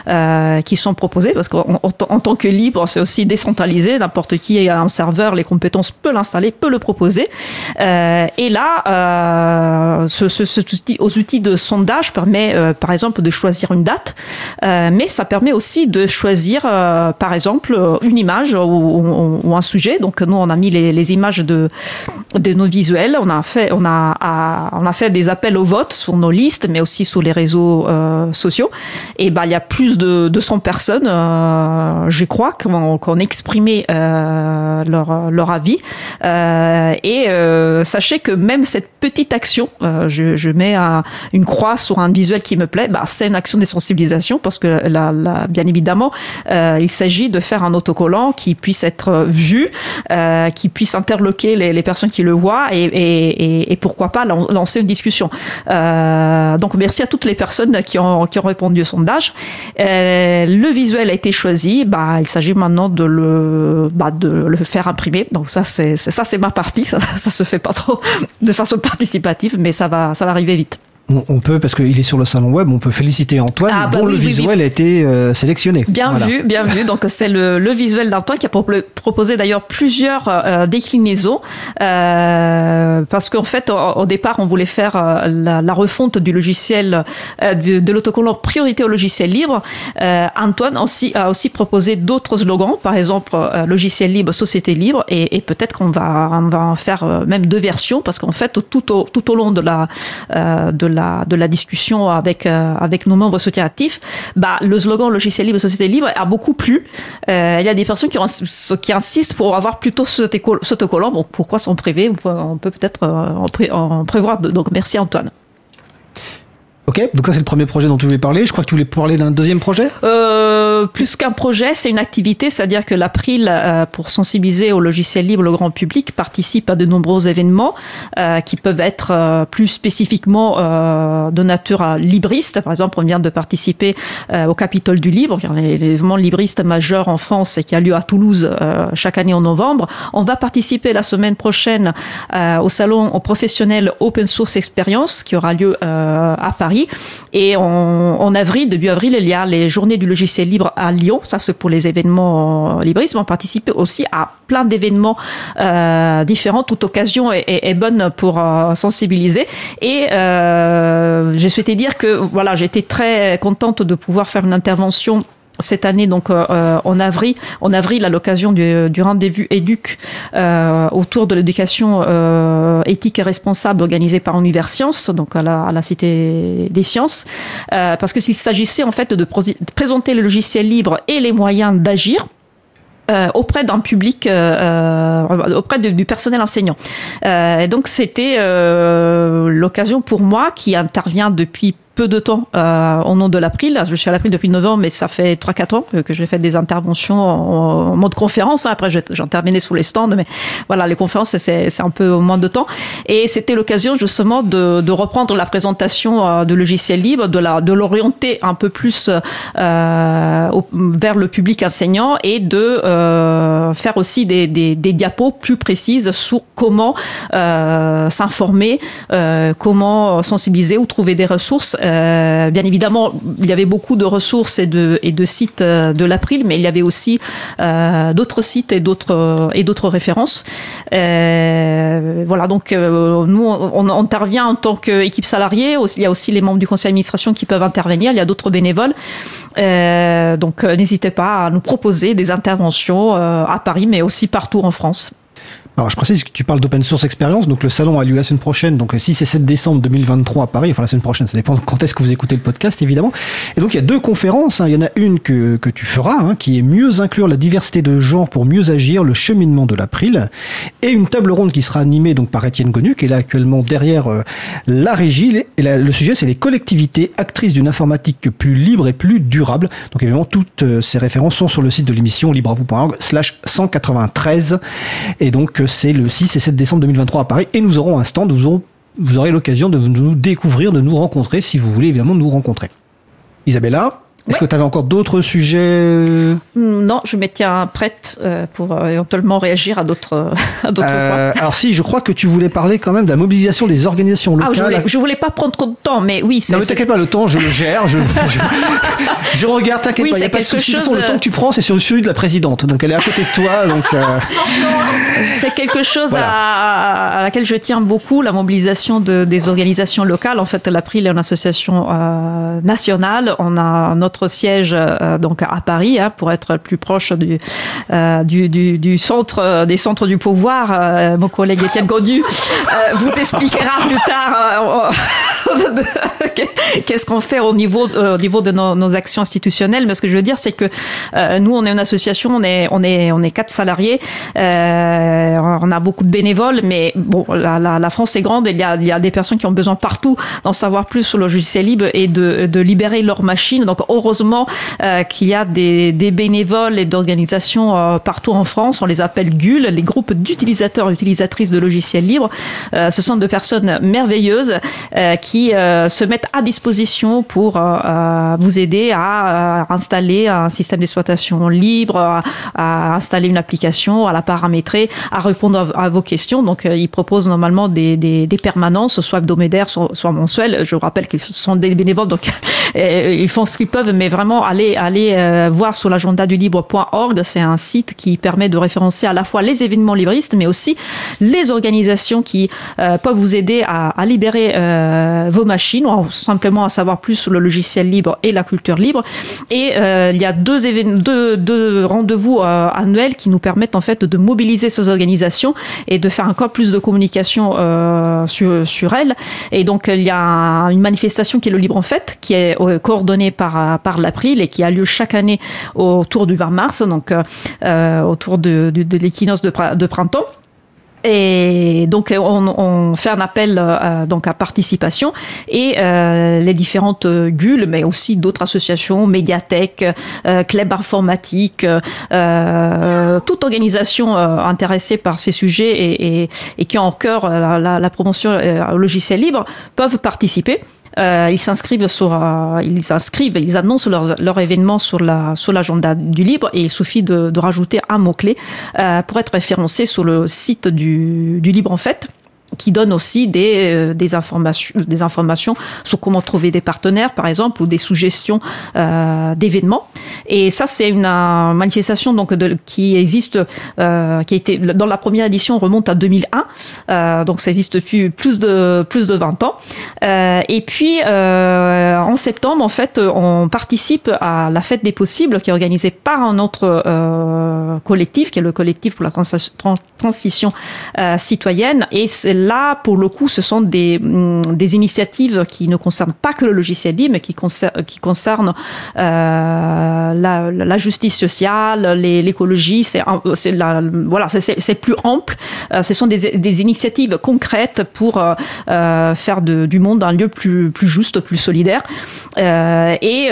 euh, qui sont proposées parce qu'en en, tant que libre, c'est aussi décentralisé. N'importe qui a un serveur, les compétences peut l'installer, peut le proposer. et là, ce, outil, outils de sondage permet, par exemple, de choisir une date, mais ça permet aussi de choisir, par exemple, une image ou, un sujet. Donc, nous, on a mis les, les images de, de nos visuels. On a fait, on a on a fait des appels au vote sur nos listes, mais aussi sur les réseaux euh, sociaux. Et ben, il y a plus de 200 personnes, euh, je crois, qui ont, exprimé euh, leur, avis. et sachez que même cette petite action, je, mets une croix sur un visuel qui me plaît, bah, c'est une action de sensibilisation parce que bien évidemment, il s'agit de faire un autocollant qui puisse être vu, qui puisse interloquer les, personnes qui le voient et, et, et pourquoi pas lancer une discussion. Euh, donc merci à toutes les personnes qui ont, qui ont répondu au sondage. Euh, le visuel a été choisi. Bah, il s'agit maintenant de le, bah, de le faire imprimer. Donc ça, c'est ça, c'est ma partie. Ça, ça se fait pas trop de façon participative, mais ça va, ça va arriver vite on peut, parce qu'il est sur le salon web, on peut féliciter Antoine ah, bah dont le visuel a été euh, sélectionné. Bien vu, bien vu. Donc c'est le, visuel d'Antoine qui a proposé d'ailleurs plusieurs euh, déclinaisons euh, parce qu'en fait au, départ on voulait faire la, refonte du logiciel de, l'autocollant priorité au logiciel libre. Antoine aussi, a aussi proposé d'autres slogans, par exemple logiciel libre, société libre, et, peut-être qu'on va, on va en faire même deux versions parce qu'en fait tout au, tout au long de la de la de la discussion avec, euh, avec nos membres actifs, bah, le slogan logiciel libre, société libre a beaucoup plu. Euh, il y a des personnes qui, insistent pour avoir plutôt ce autocollant. Bon, pourquoi s'en priver? On peut peut-être euh, en, prévoir. Donc, merci Antoine. Ok, donc ça c'est le premier projet dont tu voulais parler. Je crois que tu voulais parler d'un deuxième projet? Euh, plus qu'un projet, c'est une activité, c'est-à-dire que l'April, pour sensibiliser au logiciel libre le grand public, participe à de nombreux événements qui peuvent être plus spécifiquement de nature libriste. Par exemple, on vient de participer au Capitole du Libre, qui est l'événement libriste majeur en France et qui a lieu à Toulouse chaque année en novembre. On va participer la semaine prochaine au salon professionnel Open Source Experience qui aura lieu à Paris. Et en, avril, début avril, il y a les journées du logiciel libre à Lyon. Ça, c'est pour les événements libristes. On participe aussi à plein d'événements euh, différents. Toute occasion est, bonne pour euh, sensibiliser. Et euh, j'ai souhaité dire que voilà, j'étais très contente de pouvoir faire une intervention cette année, donc euh, euh, en avril, en avril à l'occasion du, rendez-vous éduc euh, autour de l'éducation éthique et responsable organisée par Univers Sciences, donc à la, à la Cité des Sciences, parce que s'il s'agissait en fait de présenter le logiciel libre et les moyens d'agir. auprès d'un public, auprès du personnel enseignant. et donc c'était l'occasion pour moi, qui intervient depuis peu de temps euh, au nom de l'April. Je suis à l'April depuis novembre, mais ça fait 3-4 ans que, j'ai fait des interventions en, mode conférence. Hein. Après, j'intervenais sous les stands, mais voilà, les conférences, c'est un peu moins de temps. Et c'était l'occasion justement de, reprendre la présentation euh, de logiciels libres, de l'orienter un peu plus euh, vers le public enseignant et de euh, faire aussi des, diapos plus précises sur comment s'informer, comment sensibiliser ou trouver des ressources euh, bien évidemment, il y avait beaucoup de ressources et de, et de sites euh, de l'April, mais il y avait aussi euh, d'autres sites et d'autres et d'autres références. voilà, donc nous on, intervient en tant qu'équipe salariée. Il y a aussi les membres du conseil d'administration qui peuvent intervenir. Il y a d'autres bénévoles. donc n'hésitez pas à nous proposer des interventions à Paris, mais aussi partout en France. Alors, je précise que tu parles d'open source experience, donc le salon a lieu la semaine prochaine, donc 6 et 7 décembre 2023 à Paris, enfin la semaine prochaine, ça dépend quand est-ce que vous écoutez le podcast, évidemment. Et donc, il y a deux conférences, hein. il y en a une que, que tu feras, hein, qui est mieux inclure la diversité de genre pour mieux agir, le cheminement de l'April, et une table ronde qui sera animée donc par Étienne Gonu, qui est là actuellement derrière euh, la régie, et le sujet c'est les collectivités actrices d'une informatique plus libre et plus durable. Donc, évidemment, toutes euh, ces références sont sur le site de l'émission libreavou.org slash 193, et donc c'est le 6 et 7 décembre 2023 à Paris. Et nous aurons un stand, vous, vous aurez l'occasion de nous découvrir, de nous rencontrer, si vous voulez évidemment nous rencontrer. Isabella est-ce que tu avais encore d'autres sujets Non, je me tiens prête euh, pour euh, éventuellement réagir (laughs) à d'autres euh, fois. Alors si, je crois que tu voulais parler quand même de la mobilisation des organisations locales. Ah, je, voulais, voulais pas prendre trop de temps, mais oui. Non, mais t'inquiète pas, le temps, je le gère. Je, je, (laughs) regarde, t'inquiète pas, il n'y a pas de souci. Chose... le temps que tu prends, c'est sur celui de la présidente. Donc elle est à côté de toi. Donc, (laughs) C'est quelque chose à, à, laquelle je tiens beaucoup, la mobilisation de, des organisations locales. En fait, l'April est une association nationale. On a notre notre siège euh, donc à Paris hein, pour être plus proche du, euh, du, centre euh, des centres du pouvoir. mon collègue Étienne Godu vous expliquera plus tard (laughs) qu'est-ce qu'on fait au niveau au niveau de nos, actions institutionnelles. Mais ce que je veux dire, c'est que nous, on est une association, on est on est on est quatre salariés, on a beaucoup de bénévoles, mais bon, la, la, France est grande, il y a il y a des personnes qui ont besoin partout d'en savoir plus sur le logiciel libre et de, de libérer leurs machines. Donc heureusement euh, qu'il y a des, bénévoles et d'organisations euh, partout en France. On les appelle GUL, les groupes d'utilisateurs et utilisatrices de logiciels libres. Euh, ce sont de personnes merveilleuses qui se mettent à disposition pour vous aider à installer un système d'exploitation libre, à, installer une application, à la paramétrer, à répondre à, vos questions. Donc, ils proposent normalement des, permanences, soit hebdomadaires, soit, soit mensuelles. Je rappelle qu'ils sont des bénévoles, donc (laughs) ils font ce qu'ils peuvent mais vraiment aller, aller euh, voir sur l'agenda du libre.org. C'est un site qui permet de référencer à la fois les événements libristes, mais aussi les organisations qui euh, peuvent vous aider à, libérer euh, vos machines, ou simplement à savoir plus sur le logiciel libre et la culture libre. Et il y a deux, deux, deux rendez-vous annuels qui nous permettent en fait de mobiliser ces organisations et de faire encore plus de communication sur, sur elles. Et donc il y a une manifestation qui est le Libre en Fête, qui est coordonnée par par l'April et qui a lieu chaque année autour du 20 mars, donc euh, euh, autour de, de, l'équinoxe de, printemps. Et donc on, fait un appel euh, donc à participation et les différentes GUL, mais aussi d'autres associations, médiathèques, clubs informatiques, toute organisation intéressée par ces sujets et, et, qui a en cœur la, la, la promotion au logiciel libre peuvent participer. Euh, ils s'inscrivent sur, euh, ils s'inscrivent, ils annoncent leur, leur, événement sur la sur l'agenda du libre et il suffit de, rajouter un mot clé euh, pour être référencé sur le site du, du libre en fait qui donne aussi des, euh, des, informations, des informations sur comment trouver des partenaires, par exemple, ou des suggestions euh, d'événements. Et ça, c'est une euh, manifestation donc qui existe, euh, qui a été dans la première édition remonte à 2001, euh, donc ça existe depuis plus de plus de 20 ans. Et puis en septembre, en fait, on participe à la fête des possibles, qui est organisée par un autre collectif, qui est le collectif pour la trans trans transition citoyenne, et là, pour le coup, ce sont des, mm, des initiatives qui ne concernent pas que le logiciel libre, mais qui, concernent, qui concernent euh, la, justice sociale, l'écologie. C'est voilà, plus ample. Euh, ce sont des, initiatives concrètes pour euh, faire du monde un lieu plus, juste, plus solidaire. Et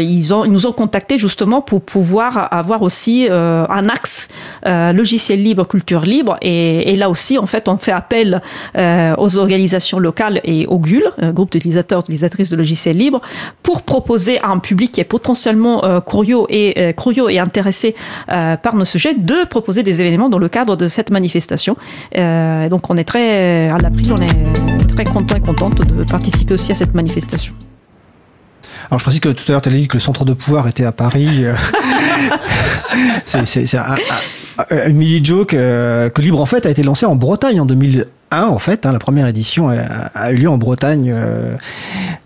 ils nous ont contactés justement pour pouvoir avoir aussi un axe logiciel libre, culture libre. Et, et là aussi, en fait, on fait appel euh, aux organisations locales et au GUL, un groupe d'utilisateurs, utilisatrices de logiciels libres, pour proposer à un public qui est potentiellement euh, curieux et euh, curieux et intéressé euh, par nos sujets de proposer des événements dans le cadre de cette manifestation. Euh, donc on est très à l'April, on est très content et contente de participer aussi à cette manifestation. Alors je précise que tout à l'heure tu as dit que le centre de pouvoir était à Paris. (laughs) c'est un, un, une mini-joke euh, que Libre en fait a été lancé en Bretagne en 2000 en fait. Hein, la première édition a, eu lieu en Bretagne euh,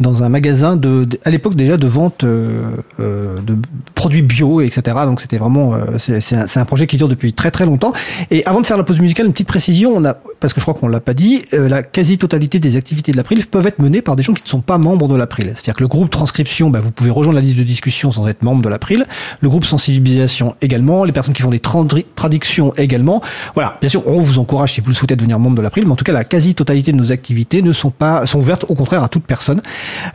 dans un magasin de, à l'époque déjà de vente euh, euh de produits bio, etc. Donc c'était vraiment c'est un, projet qui dure depuis très très longtemps. Et avant de faire la pause musicale, une petite précision, on a parce que je crois qu'on l'a pas dit, la quasi-totalité des activités de l'April peuvent être menées par des gens qui ne sont pas membres de l'April. C'est-à-dire que le groupe transcription, bah, vous pouvez rejoindre la liste de discussion sans être membre de l'April. Le groupe sensibilisation également, les personnes qui font des traductions également. Voilà, bien sûr, on vous encourage si vous le souhaitez devenir membre de l'April, en tout cas la quasi-totalité de nos activités ne sont pas sont ouvertes au contraire à toute personne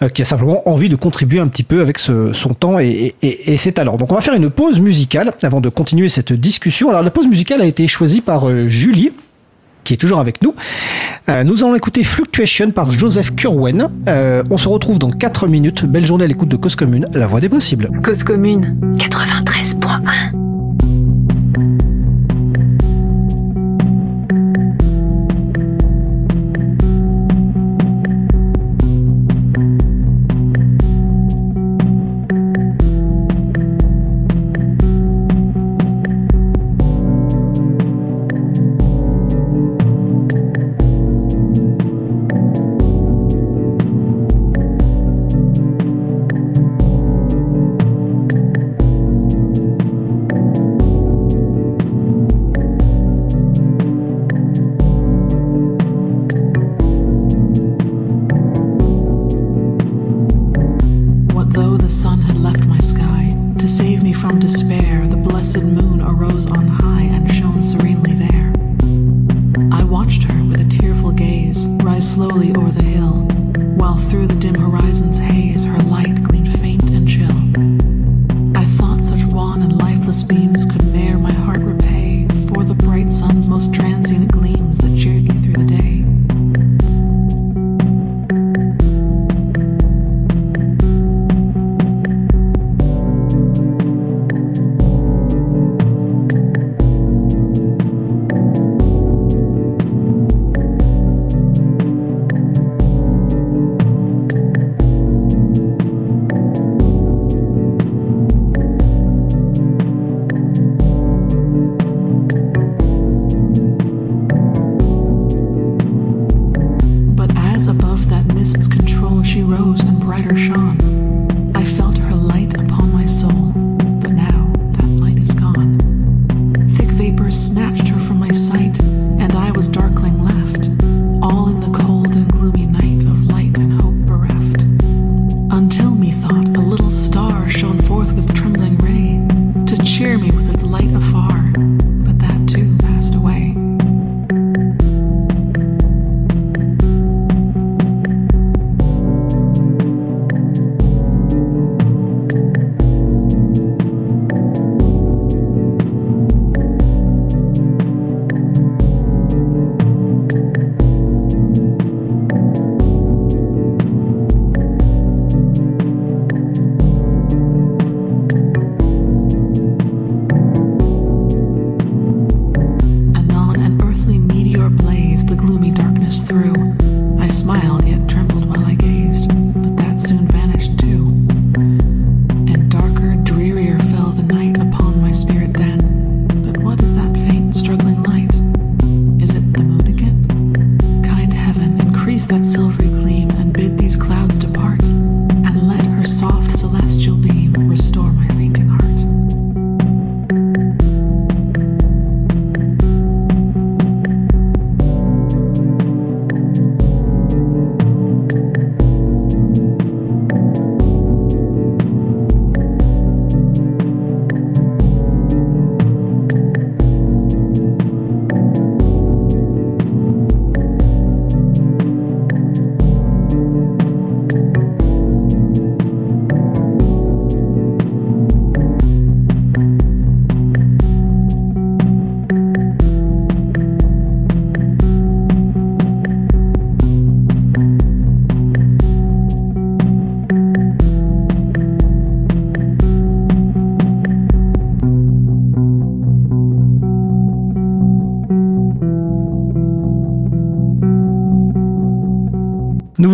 euh, qui a simplement envie de contribuer un petit peu avec son temps et, et, et, ses talents. Donc on va faire une pause musicale avant de continuer cette discussion. Alors la pause musicale a été choisie par euh, Julie qui est toujours avec nous. Euh, nous allons écouter Fluctuation par Joseph Curwen. On se retrouve dans 4 minutes. Belle journée à l'écoute de Cause Commune, la voix des possibles. Cause Commune 93.1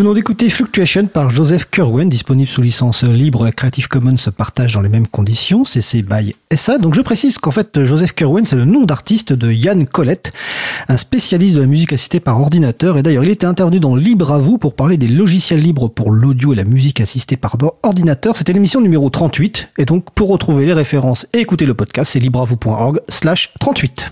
venons d'écouter Fluctuation par Joseph Kerwen, disponible sous licence libre Creative Commons partage dans les mêmes conditions, CC by SA. Donc je précise qu'en fait Joseph Kerwen c'est le nom d'artiste de Yann Collette, un spécialiste de la musique assistée par ordinateur et d'ailleurs il était intervenu dans Libre à vous pour parler des logiciels libres pour l'audio et la musique assistée par ordinateur. C'était l'émission numéro 38 et donc pour retrouver les références et écouter le podcast c'est libreavou.org slash 38.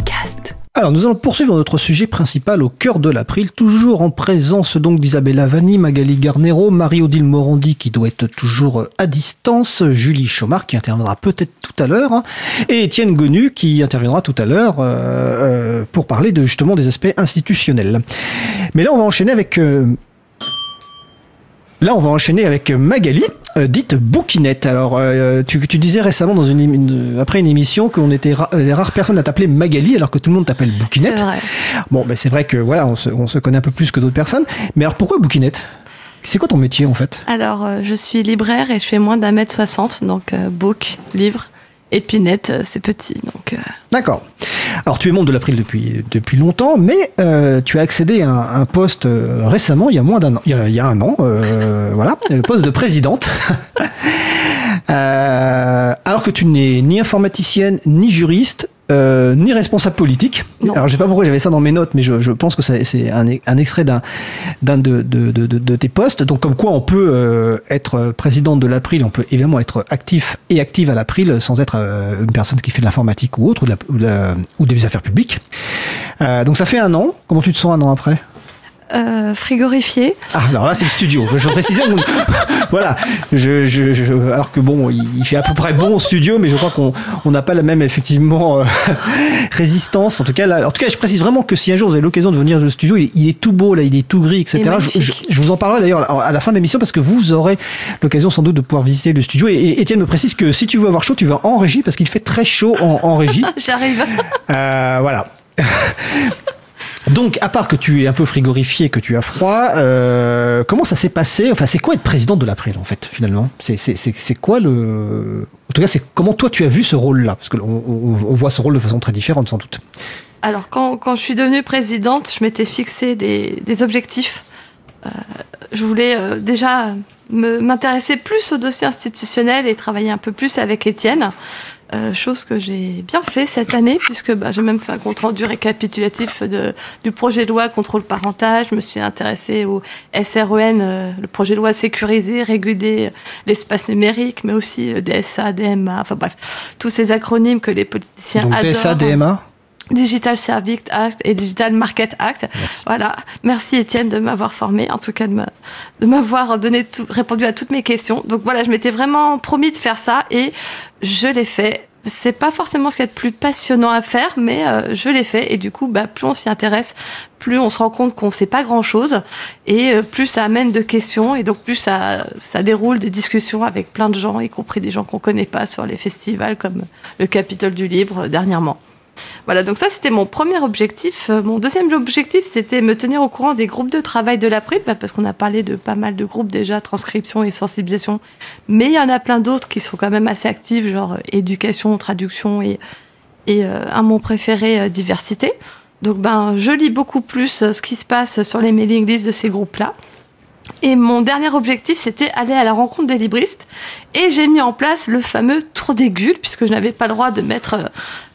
Alors nous allons poursuivre notre sujet principal au cœur de l'April, toujours en présence donc d'Isabella Vanni, Magali Garnero, Marie-Odile Morandi qui doit être toujours à distance, Julie Chaumard qui interviendra peut-être tout à l'heure, hein, et Étienne Gonu qui interviendra tout à l'heure euh, euh, pour parler de justement des aspects institutionnels. Mais là on va enchaîner avec... Euh, Là, on va enchaîner avec Magali, euh, dite Bouquinette. Alors, euh, tu, tu, disais récemment dans une, après une émission qu'on était les rares personnes à t'appeler Magali, alors que tout le monde t'appelle Bouquinette. Vrai. Bon, ben c'est vrai que voilà, on se, on se connaît un peu plus que d'autres personnes. Mais alors, pourquoi Bouquinette? C'est quoi ton métier en fait? Alors, euh, je suis libraire et je fais moins d'un mètre soixante, donc euh, book, livre. Épinette, euh, c'est petit. Donc. Euh. D'accord. Alors tu es membre de l'April depuis depuis longtemps, mais euh, tu as accédé à un, poste récemment, il y a moins d'un an, il y a, un an, voilà, (laughs) le poste de présidente. (laughs) alors que tu n'es ni informaticienne ni juriste, euh, ni responsable politique. Non. Alors je sais pas pourquoi j'avais ça dans mes notes, mais je, je pense que c'est un, un, extrait d'un de, de, de, de, tes postes. Donc comme quoi on peut euh, être présidente de l'April, on peut évidemment être actif et active à l'April sans être euh, une personne qui fait de l'informatique ou autre, ou, de la, ou, de la, ou, des affaires publiques. Donc ça fait un an. Comment tu te sens un an après? Euh, frigorifié. Ah, alors là, c'est le studio. Je veux préciser. (laughs) voilà. Je, je, je, alors que bon, il, fait à peu près bon au studio, mais je crois qu'on n'a pas la même effectivement euh, (laughs) résistance. En tout cas, là, en tout cas, je précise vraiment que si un jour vous avez l'occasion de venir au studio, il, il, est tout beau là, il est tout gris, etc. Je, je, vous en parlerai d'ailleurs à la fin de l'émission parce que vous aurez l'occasion sans doute de pouvoir visiter le studio. Et, et Étienne me précise que si tu veux avoir chaud, tu vas en régie parce qu'il fait très chaud en, en régie. (laughs) J'arrive. Euh, voilà. Donc, à part que tu es un peu frigorifié, que tu as froid, euh, comment ça s'est passé? Enfin, c'est quoi être présidente de l'April, en fait, finalement? C'est quoi le... En tout cas, c'est comment toi tu as vu ce rôle-là? Parce qu'on on, on voit ce rôle de façon très différente, sans doute. Alors, quand, quand je suis devenue présidente, je m'étais fixé des, des objectifs. Euh, je voulais euh, déjà m'intéresser plus au dossier institutionnel et travailler un peu plus avec Étienne. Euh, chose que j'ai bien fait cette année, puisque bah, j'ai même fait un compte rendu récapitulatif de, du projet de loi contrôle parentage. Je me suis intéressée au SREN, euh, le projet de loi sécurisé, réguler l'espace numérique, mais aussi le DSA, DMA, enfin bref, tous ces acronymes que les politiciens Donc, adorent. DSA, DMA Digital Service Act et Digital Market Act. Merci. Voilà. Merci Étienne de m'avoir formé, en tout cas de m'avoir donné tout, répondu à toutes mes questions. Donc voilà, je m'étais vraiment promis de faire ça et je l'ai fait. C'est pas forcément ce qu'il y a de plus passionnant à faire, mais euh, je l'ai fait et du coup, bah, plus on s'y intéresse, plus on se rend compte qu'on sait pas grand chose et euh, plus ça amène de questions et donc plus ça, ça déroule des discussions avec plein de gens, y compris des gens qu'on connaît pas sur les festivals comme le Capitole du Libre euh, dernièrement. Voilà, donc ça c'était mon premier objectif. Euh, Mon deuxième objectif c'était me tenir au courant des groupes de travail de l'April, parce qu'on a parlé de pas mal de groupes déjà, transcription et sensibilisation, mais il y en a plein d'autres qui sont quand même assez actifs, genre euh, éducation, traduction et, et euh, un mon préféré, euh, diversité. Donc ben, je lis beaucoup plus ce qui se passe sur les mailing lists de ces groupes-là. Et mon dernier objectif, c'était aller à la rencontre des libristes. Et j'ai mis en place le fameux tour des gules, puisque je n'avais pas le droit de mettre euh,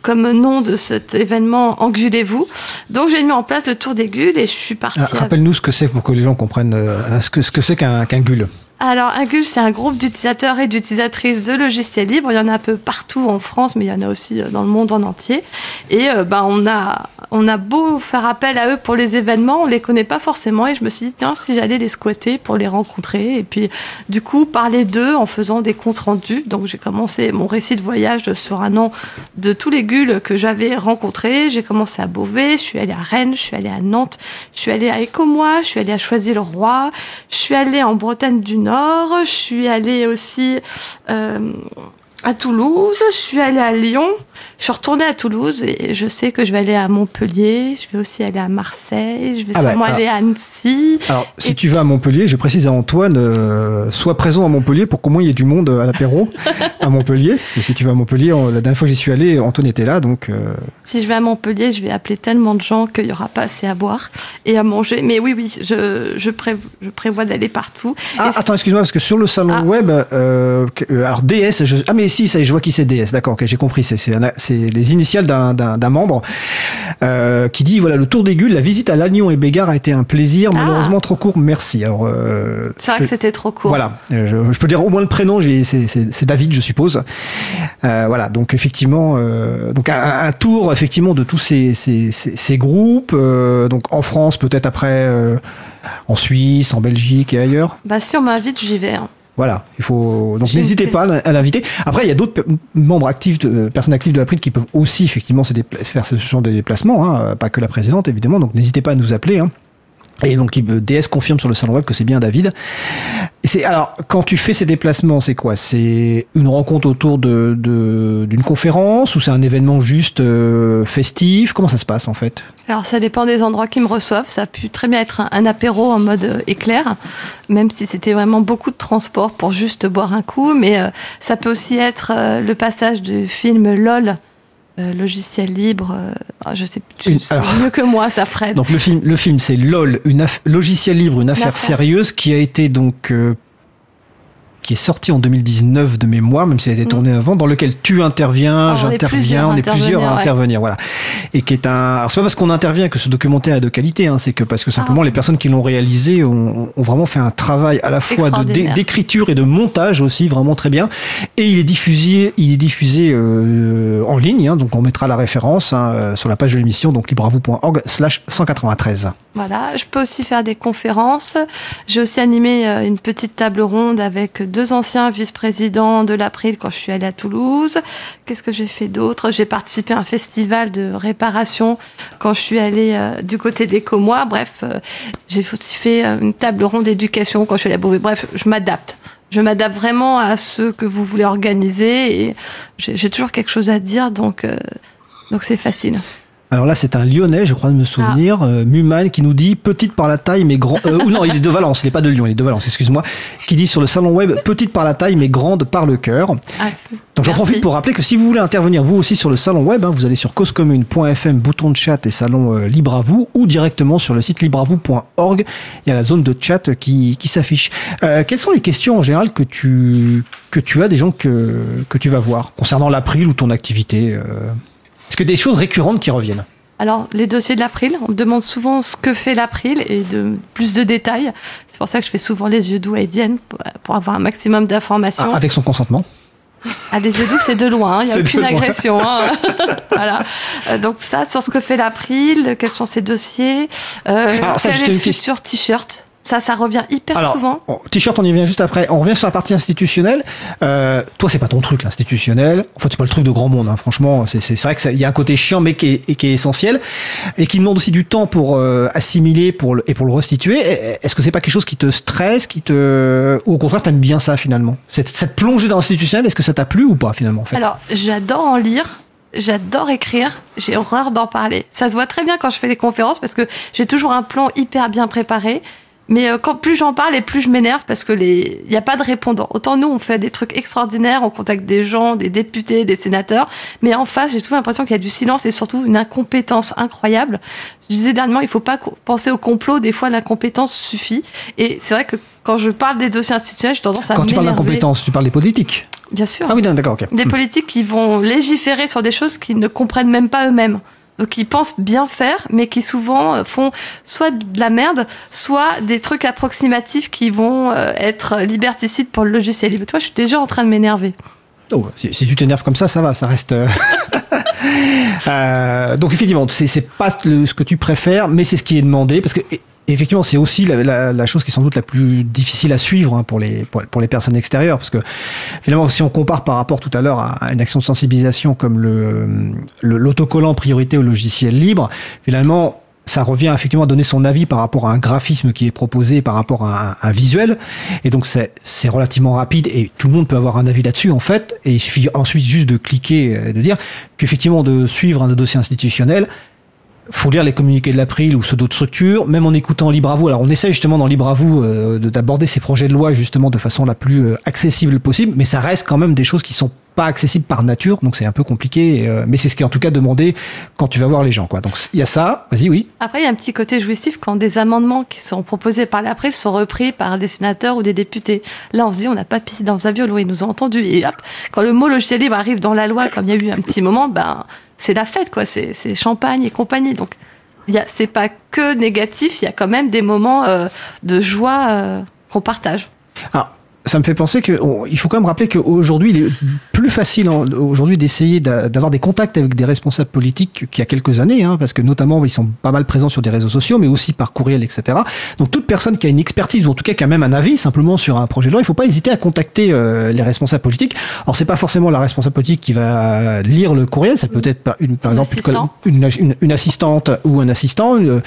comme nom de cet événement Engulez-vous. Donc j'ai mis en place le tour des gules et je suis partie. Ah, Rappelle-nous ce que c'est pour que les gens comprennent euh, ce que ce que c'est qu'un gule. Alors, un GUL, c'est un groupe d'utilisateurs et d'utilisatrices de logiciels libres. Il y en a un peu partout en France, mais il y en a aussi dans le monde en entier. Et euh, ben, on, a, on a beau faire appel à eux pour les événements, on les connaît pas forcément. Et je me suis dit, tiens, si j'allais les squatter pour les rencontrer. Et puis, du coup, parler d'eux en faisant des comptes rendus. Donc, j'ai commencé mon récit de voyage sur un an de tous les GUL que j'avais rencontrés. J'ai commencé à Beauvais, je suis allée à Rennes, je suis allée à Nantes, je suis allée à Écomois, je suis allée à Choisy-le-Roi, je suis allée en Bretagne du Nord, je suis allée aussi euh, à Toulouse, je suis allée à Lyon, je suis retournée à Toulouse et je sais que je vais aller à Montpellier, je vais aussi aller à Marseille, je vais Ah bah, sûrement ah. aller à Annecy. Alors, si tu vas à Montpellier, je précise à Antoine, euh, sois présent à Montpellier pour qu'au moins il y ait du monde à l'apéro (laughs) à Montpellier. Que si tu vas à Montpellier, on- la dernière fois que j'y suis allé, Antoine était là, donc euh, Si je vais à Montpellier, je vais appeler tellement de gens qu'il n'y aura pas assez à boire et à manger. Mais oui, oui, je, je, prév- je prévois d'aller partout. Ah, Et attends, excuse-moi, parce que sur le salon Ah. web, euh, alors DS, je- ah mais si, ça je vois qui c'est DS, d'accord, ok, j'ai compris, c'est c'est un- c'est les initiales d'un- membre euh, qui dit, voilà, le tour des Gules, la visite à Lannion et Bégard a été un plaisir, Ah. malheureusement trop court, merci. Alors, euh, c'est vrai que c'était trop court. Voilà, Euh, je, je peux dire au moins le prénom, c'est David, je suppose. Euh, voilà, donc effectivement, donc un, un tour effectivement de tous ces, ces, ces- ces groupes, donc en France, peut-être après en Suisse, en Belgique et ailleurs. Bah, si on m'invite, j'y vais. hein. Voilà, il faut donc n'hésitez pas à l'inviter. Après, il y a d'autres membres actifs, de, personnes actives de la PRID qui peuvent aussi effectivement se faire ce genre de déplacement, hein, pas que la présidente évidemment. Donc n'hésitez pas à nous appeler. Hein. Et donc DS confirme sur le salon web que c'est bien David. C'est alors quand tu fais ces déplacements, c'est quoi? C'est une rencontre autour de d'une conférence ou c'est un événement juste euh, festif? Comment ça se passe en fait? Alors ça dépend des endroits qui me reçoivent. Ça a pu très bien être un, apéro en mode euh, éclair, même si c'était vraiment beaucoup de transport pour juste boire un coup. Mais euh, ça peut aussi être le passage du film LOL, euh, logiciel libre. euh, je sais, tu Une- sais mieux que moi, ça Fred. Donc le film, le film, c'est LOL, une logiciel libre, une affaire affaire. sérieuse qui a été donc euh, qui est sorti en 2019 de mémoire, même s'il a été Mm. tourné avant, dans lequel tu interviens, Ah, j'interviens, plusieurs on est plusieurs à intervenir, ouais. intervenir, voilà. Et qui est un. Alors c'est pas parce qu'on intervient que ce documentaire est de qualité, hein, c'est que parce que simplement Ah. les personnes qui l'ont réalisé ont, ont vraiment fait un travail à la fois d'écriture et de montage aussi vraiment très bien. Et il est diffusé, il est diffusé euh, en ligne, hein, donc on mettra la référence hein, euh, sur la page de l'émission, donc libravou.org/slash 193. Voilà, je peux aussi faire des conférences. J'ai aussi animé euh, une petite table ronde avec deux anciens vice-présidents de l'April quand je suis allée à Toulouse. Qu'est-ce que j'ai fait d'autre? J'ai participé à un festival de réparation quand je suis allée euh, du côté des Comois. Bref, euh, j'ai aussi fait une table ronde d'éducation quand je suis allée à Beauvais. Bref, je m'adapte. Je m'adapte vraiment à ce que vous voulez organiser et j'ai toujours quelque chose à dire, donc donc c'est facile. Alors là, c'est un Lyonnais, je crois de me souvenir, euh, Muman, qui nous dit petite par la taille mais grand. euh, ou non, il est de Valence, il n'est pas de Lyon, il est de Valence. Excuse-moi. Qui dit sur le salon web petite par la taille mais grande par le cœur. Ah, Donc j'en profite pour rappeler que si vous voulez intervenir vous aussi sur le salon web, hein, vous allez sur causecommune.fm, bouton de chat et salon euh, libre à vous, ou directement sur le site libreavou.org. Il y a la zone de chat qui, qui s'affiche. Euh, quelles sont les questions en général que tu, que tu as des gens que, que tu vas voir concernant l'April ou ton activité euh Est-ce que des choses récurrentes qui reviennent Alors, les dossiers de l'April, on me demande souvent ce que fait l'April et de plus de détails. C'est pour ça que je fais souvent les yeux doux à Edienne pour, avoir un maximum d'informations. Ah, Avec son consentement Ah, les yeux doux, c'est de loin, il n'y a aucune agression. hein. (laughs) (laughs) voilà. Euh, donc, ça, sur ce que fait l'April, quels sont ses dossiers, euh, Alors, ça, quel est le futur t-shirt? Ça, ça revient hyper Alors, souvent. T-shirt, on y vient juste après. On revient sur la partie institutionnelle. Euh, toi, c'est pas ton truc, l'institutionnel. Enfin, c'est pas le truc de grand monde, hein. franchement. C'est, vrai qu'il y a un côté chiant, mais qui est, et qui est essentiel. Et qui demande aussi du temps pour euh, assimiler pour le, et pour le restituer. Est-ce que c'est pas quelque chose qui te stresse, qui te. Ou au contraire, t'aimes bien ça, finalement? Cette, cette plongée dans l'institutionnel, est-ce que ça t'a plu ou pas, finalement, en fait? Alors, j'adore en lire. J'adore écrire, j'ai horreur d'en parler. Ça se voit très bien quand je fais les conférences parce que j'ai toujours un plan hyper bien préparé. Mais euh, quand plus j'en parle et plus je m'énerve parce que les il y a pas de répondant. Autant nous on fait des trucs extraordinaires, on contacte des gens, des députés, des sénateurs, mais en face j'ai toujours l'impression qu'il y a du silence et surtout une incompétence incroyable. Je disais dernièrement, il faut pas penser au complot, des fois l'incompétence suffit. Et c'est vrai que quand je parle des dossiers institutionnels, j'ai tendance à Quand tu parles d'incompétence, tu parles des politiques Bien sûr Ah oui, d'accord, ok. des politiques qui vont légiférer sur des choses qu'ils ne comprennent même pas eux-mêmes. Ils pensent bien faire, mais qui souvent euh, font soit de la merde, soit des trucs approximatifs qui vont euh, être liberticides pour le logiciel libre. Toi, je suis déjà en train de m'énerver. Oh, si, tu t'énerves comme ça, ça va, ça reste. euh, (laughs) donc effectivement, c'est pas ce que tu préfères, mais c'est ce qui est demandé parce que et- effectivement, c'est aussi la, la- la chose qui est sans doute la plus difficile à suivre hein, pour les pour, les personnes extérieures, parce que finalement, si on compare par rapport tout à l'heure à, une action de sensibilisation comme le le- l'autocollant priorité au logiciel libre, finalement ça revient effectivement à donner son avis par rapport à un graphisme qui est proposé, par rapport à un, visuel. Et donc c'est relativement rapide et tout le monde peut avoir un avis là-dessus en fait. Et il suffit ensuite juste de cliquer, euh, de dire qu'effectivement de suivre un dossier institutionnel, faut lire les communiqués de l'April ou ceux d'autres structures, même en écoutant Libre à vous. Alors on essaie justement dans Libre à vous euh, d'aborder ces projets de loi justement de façon la plus euh, accessible possible, mais ça reste quand même des choses qui sont pas accessibles par nature, donc c'est un peu compliqué. Euh, mais c'est ce qui est en tout cas demandé quand tu vas voir les gens. Quoi. Donc il y a ça, vas-y, oui. Après, il y a un petit côté jouissif quand des amendements qui sont proposés par l'April sont repris par des sénateurs ou des députés. Là, on se dit, on n'a pas pissé dans un violon, ils nous ont entendus. Et hop, quand le mot logiciel libre arrive dans la loi, comme il y a eu un petit moment, ben c'est la fête, quoi. C'est champagne et compagnie. Donc, c'est pas que négatif, il y a quand même des moments euh, de joie euh, qu'on partage. Alors, ça me fait penser qu'il faut quand même rappeler qu'aujourd'hui, il est plus facile aujourd'hui d'essayer d'avoir des contacts avec des responsables politiques qu'il y a quelques années, hein, parce que notamment ils sont pas mal présents sur des réseaux sociaux, mais aussi par courriel, etc. Donc toute personne qui a une expertise ou en tout cas qui a même un avis simplement sur un projet de loi, il faut pas hésiter à contacter euh, les responsables politiques. Alors c'est pas forcément la responsable politique qui va lire le courriel, ça peut être par, une, par exemple une, une, une, assistante ou un assistant, euh,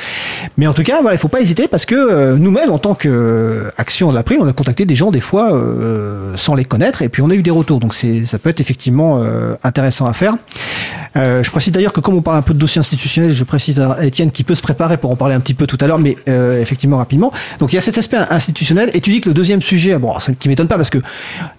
mais en tout cas voilà, il faut pas hésiter parce que euh, nous-mêmes en tant qu'action de la on a contacté des gens des fois euh, sans les connaître, et puis on a eu des retours. Donc ça peut être effectivement euh, intéressant à faire. Euh, je précise d'ailleurs que comme on parle un peu de dossier institutionnel, je précise à Étienne qui peut se préparer pour en parler un petit peu tout à l'heure, mais effectivement rapidement. Donc il y a cet aspect institutionnel, et tu dis que le deuxième sujet, bon, ça qui m'étonne pas parce que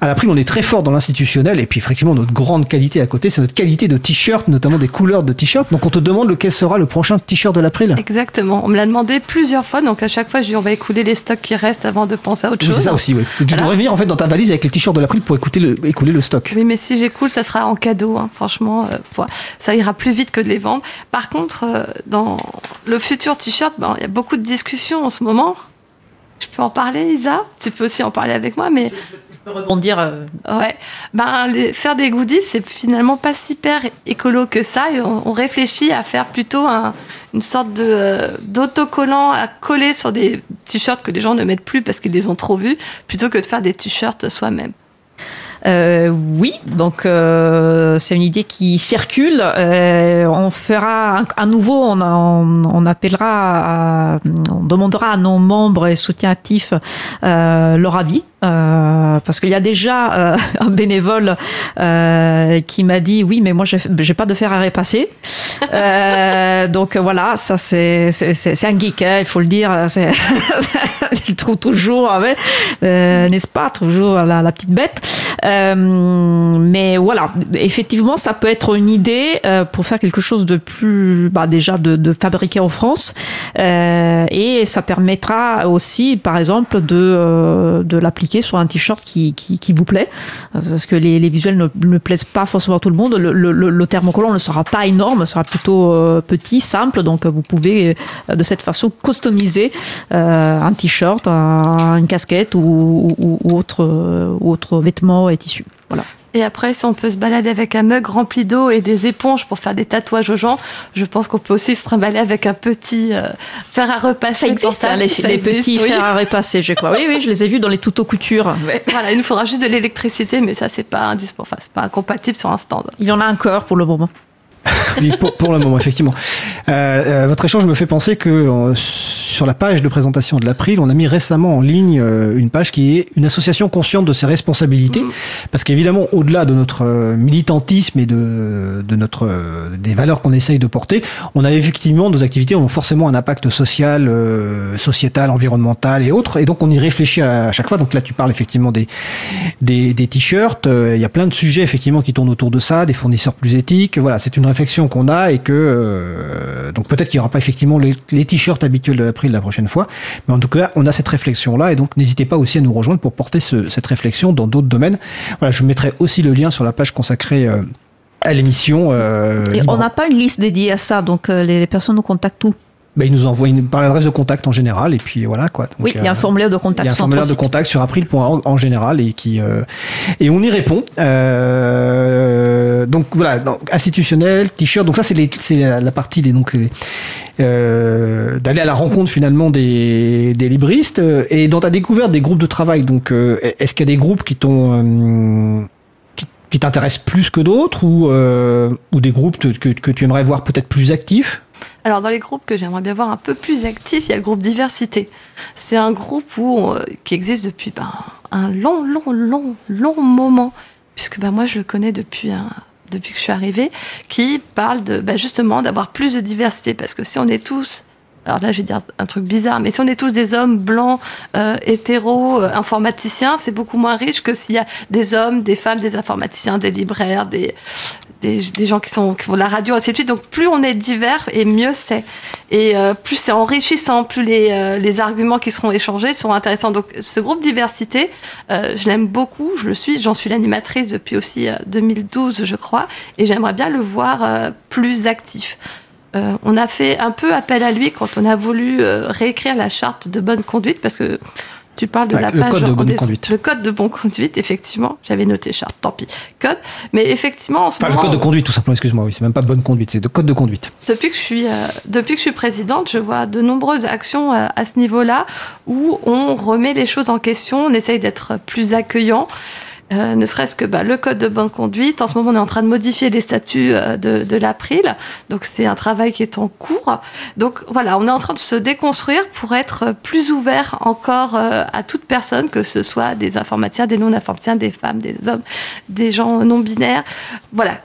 à la prime on est très fort dans l'institutionnel, et puis effectivement notre grande qualité à côté, c'est notre qualité de t-shirt, notamment des couleurs de t-shirt. Donc on te demande lequel sera le prochain t-shirt de l'April. Exactement. On me l'a demandé plusieurs fois, donc à chaque fois je dis on va écouler les stocks qui restent avant de penser à autre chose. C'est ça aussi, oui. Tu devrais venir en fait dans ta valise avec les t-shirts de l'April pour écouter le, écouler le stock. Oui, mais si j'écoule, ça sera en cadeau. Hein. Franchement, euh, ça ira plus vite que de les vendre. Par contre, euh, dans le futur t-shirt, ben, il y a beaucoup de discussions en ce moment. Je peux en parler, Isa? Tu peux aussi en parler avec moi, mais... peux rebondir. Euh. Ouais. Ben, faire des goodies, c'est finalement pas super écolo que ça. Et on, réfléchit à faire plutôt une sorte de, d'autocollant à coller sur des t-shirts que les gens ne mettent plus parce qu'ils les ont trop vus, plutôt que de faire des t-shirts soi-même. Euh, oui, donc euh, c'est une idée qui circule. Euh, on fera à nouveau, on, on, appellera, on demandera à nos membres et soutiens actifs leur avis. Euh, parce qu'il y a déjà euh, (laughs) un bénévole euh, qui m'a dit oui mais moi j'ai pas de fer à repasser. Euh, donc voilà ça c'est c'est un geek hein, il faut le dire (laughs) il trouve toujours euh, n'est-ce pas toujours la petite bête mais voilà effectivement ça peut être une idée pour faire quelque chose de plus bah, déjà de, de fabriquer en France. Et ça permettra aussi par exemple de de l'appliquer sur un t-shirt qui, qui, vous plaît, parce que les, visuels ne, plaisent pas forcément à tout le monde. Le, le, le thermocollant ne sera pas énorme, sera plutôt euh, petit, simple, donc vous pouvez euh, de cette façon customiser euh, un t-shirt, une casquette ou, ou, autre, ou autre vêtement et tissu. Voilà. Et après, si on peut se balader avec un mug rempli d'eau et des éponges pour faire des tatouages aux gens, je pense qu'on peut aussi se trimballer avec un petit euh, fer à repasser. Ça existe, hein, les, petits fers à repasser, je crois. Oui, oui, je les ai vus dans les tutos couture. Voilà, il nous faudra juste de l'électricité, mais ça, c'est pas enfin, pas incompatible sur un stand. Il y en a encore pour le moment pour, le moment, effectivement. Euh, euh, votre échange me fait penser que euh, sur la page de présentation de l'April, on a mis récemment en ligne une page qui est une association consciente de ses responsabilités, parce qu'évidemment, au-delà de notre militantisme et de, de notre des valeurs qu'on essaye de porter, on a effectivement nos activités ont forcément un impact social, sociétal, environnemental et autres, et donc on y réfléchit à chaque fois. Donc là, tu parles effectivement des des, des t-shirts. Il y a plein de sujets effectivement qui tournent autour de ça, des fournisseurs plus éthiques. Voilà, c'est une réflexion qu'on a et que euh, donc peut-être qu'il n'y aura pas effectivement les, t-shirts habituels de l'April la prochaine fois, mais en tout cas on a cette réflexion là et donc n'hésitez pas aussi à nous rejoindre pour porter cette réflexion dans d'autres domaines. Voilà, je mettrai aussi le lien sur la page consacrée euh, à l'émission. Euh, on n'a pas une liste dédiée à ça, donc les, personnes nous contactent où? Ben, ils nous envoient une, par l'adresse de contact en général et puis voilà quoi. oui, il y a un formulaire de contact. Il y a un formulaire de contact sur april.org en général et qui et on y répond. Euh, donc voilà, donc, institutionnel, t-shirt. Donc ça c'est la, la, partie des donc euh, d'aller à la rencontre finalement des, des libristes. Et dans ta découverte des groupes de travail, donc euh, est-ce qu'il y a des groupes qui t'ont qui, qui t'intéressent plus que d'autres ou ou des groupes que, que tu aimerais voir peut-être plus actifs? Alors, dans les groupes que j'aimerais bien voir un peu plus actifs, il y a le groupe Diversité. C'est un groupe où, qui existe depuis ben, un long, long, long, long moment, puisque ben, moi, je le connais depuis depuis que je suis arrivée, qui parle de, ben, justement d'avoir plus de diversité, parce que si on est tous alors là, je vais dire un truc bizarre, mais si on est tous des hommes blancs, euh, hétéros, euh, informaticiens, c'est beaucoup moins riche que s'il y a des hommes, des femmes, des informaticiens, des libraires, des, des, des, gens qui, sont, qui font la radio, ainsi de suite. Donc plus on est divers, et mieux c'est. Et euh, plus c'est enrichissant, plus les, euh, les arguments qui seront échangés seront intéressants. Donc ce groupe diversité, euh, je l'aime beaucoup, je le suis, j'en suis l'animatrice depuis aussi 2012, je crois, et j'aimerais bien le voir plus actif. Euh, on a fait un peu appel à lui quand on a voulu euh, réécrire la charte de bonne conduite, parce que tu parles de la le page code de bonne conduite. Le code de bonne conduite, effectivement. J'avais noté charte, tant pis. Code. Mais effectivement, en ce Enfin, le moment, code de conduite, tout simplement, excuse-moi, oui, c'est même pas bonne conduite, c'est de code de conduite. depuis que je suis euh, depuis que je suis présidente, je vois de nombreuses actions euh, à ce niveau-là où on remet les choses en question, on essaye d'être plus accueillant. Euh, ne serait-ce que bah, le code de bonne conduite. En ce moment, on est en train de modifier les statuts euh, de, de l'April. Donc, c'est un travail qui est en cours. Donc, voilà, on est en train de se déconstruire pour être plus ouvert encore euh, à toute personne, que ce soit des informaticiens, des non-informaticiens, des femmes, des hommes, des gens non-binaires. Voilà,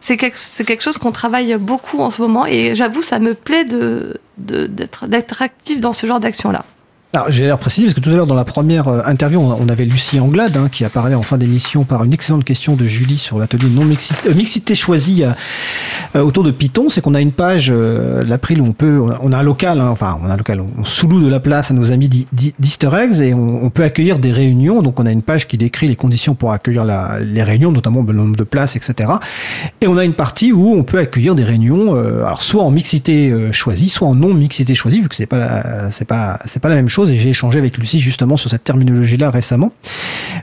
c'est quelque, chose qu'on travaille beaucoup en ce moment et j'avoue, ça me plaît de, de- d'être, d'être actif dans ce genre d'action-là. Alors, j'ai l'air précis parce que tout à l'heure, dans la première euh, interview, on avait Lucie Anglade hein, qui apparaît en fin d'émission par une excellente question de Julie sur l'atelier non mixité, euh, mixité choisie euh, euh, autour de Python. C'est qu'on a une page, euh, l'April, où on peut, on a un local, hein, enfin, on a un local, on sous-loue de la place à nos amis d'E- d'E- d'Easter Eggs et on, peut accueillir des réunions. Donc, on a une page qui décrit les conditions pour accueillir la- les réunions, notamment le nombre de places, etc. Et on a une partie où on peut accueillir des réunions, alors soit en mixité choisie, soit en non mixité choisie, vu que c'est pas c'est pas c'est pas la même chose. Et j'ai échangé avec Lucie justement sur cette terminologie-là récemment.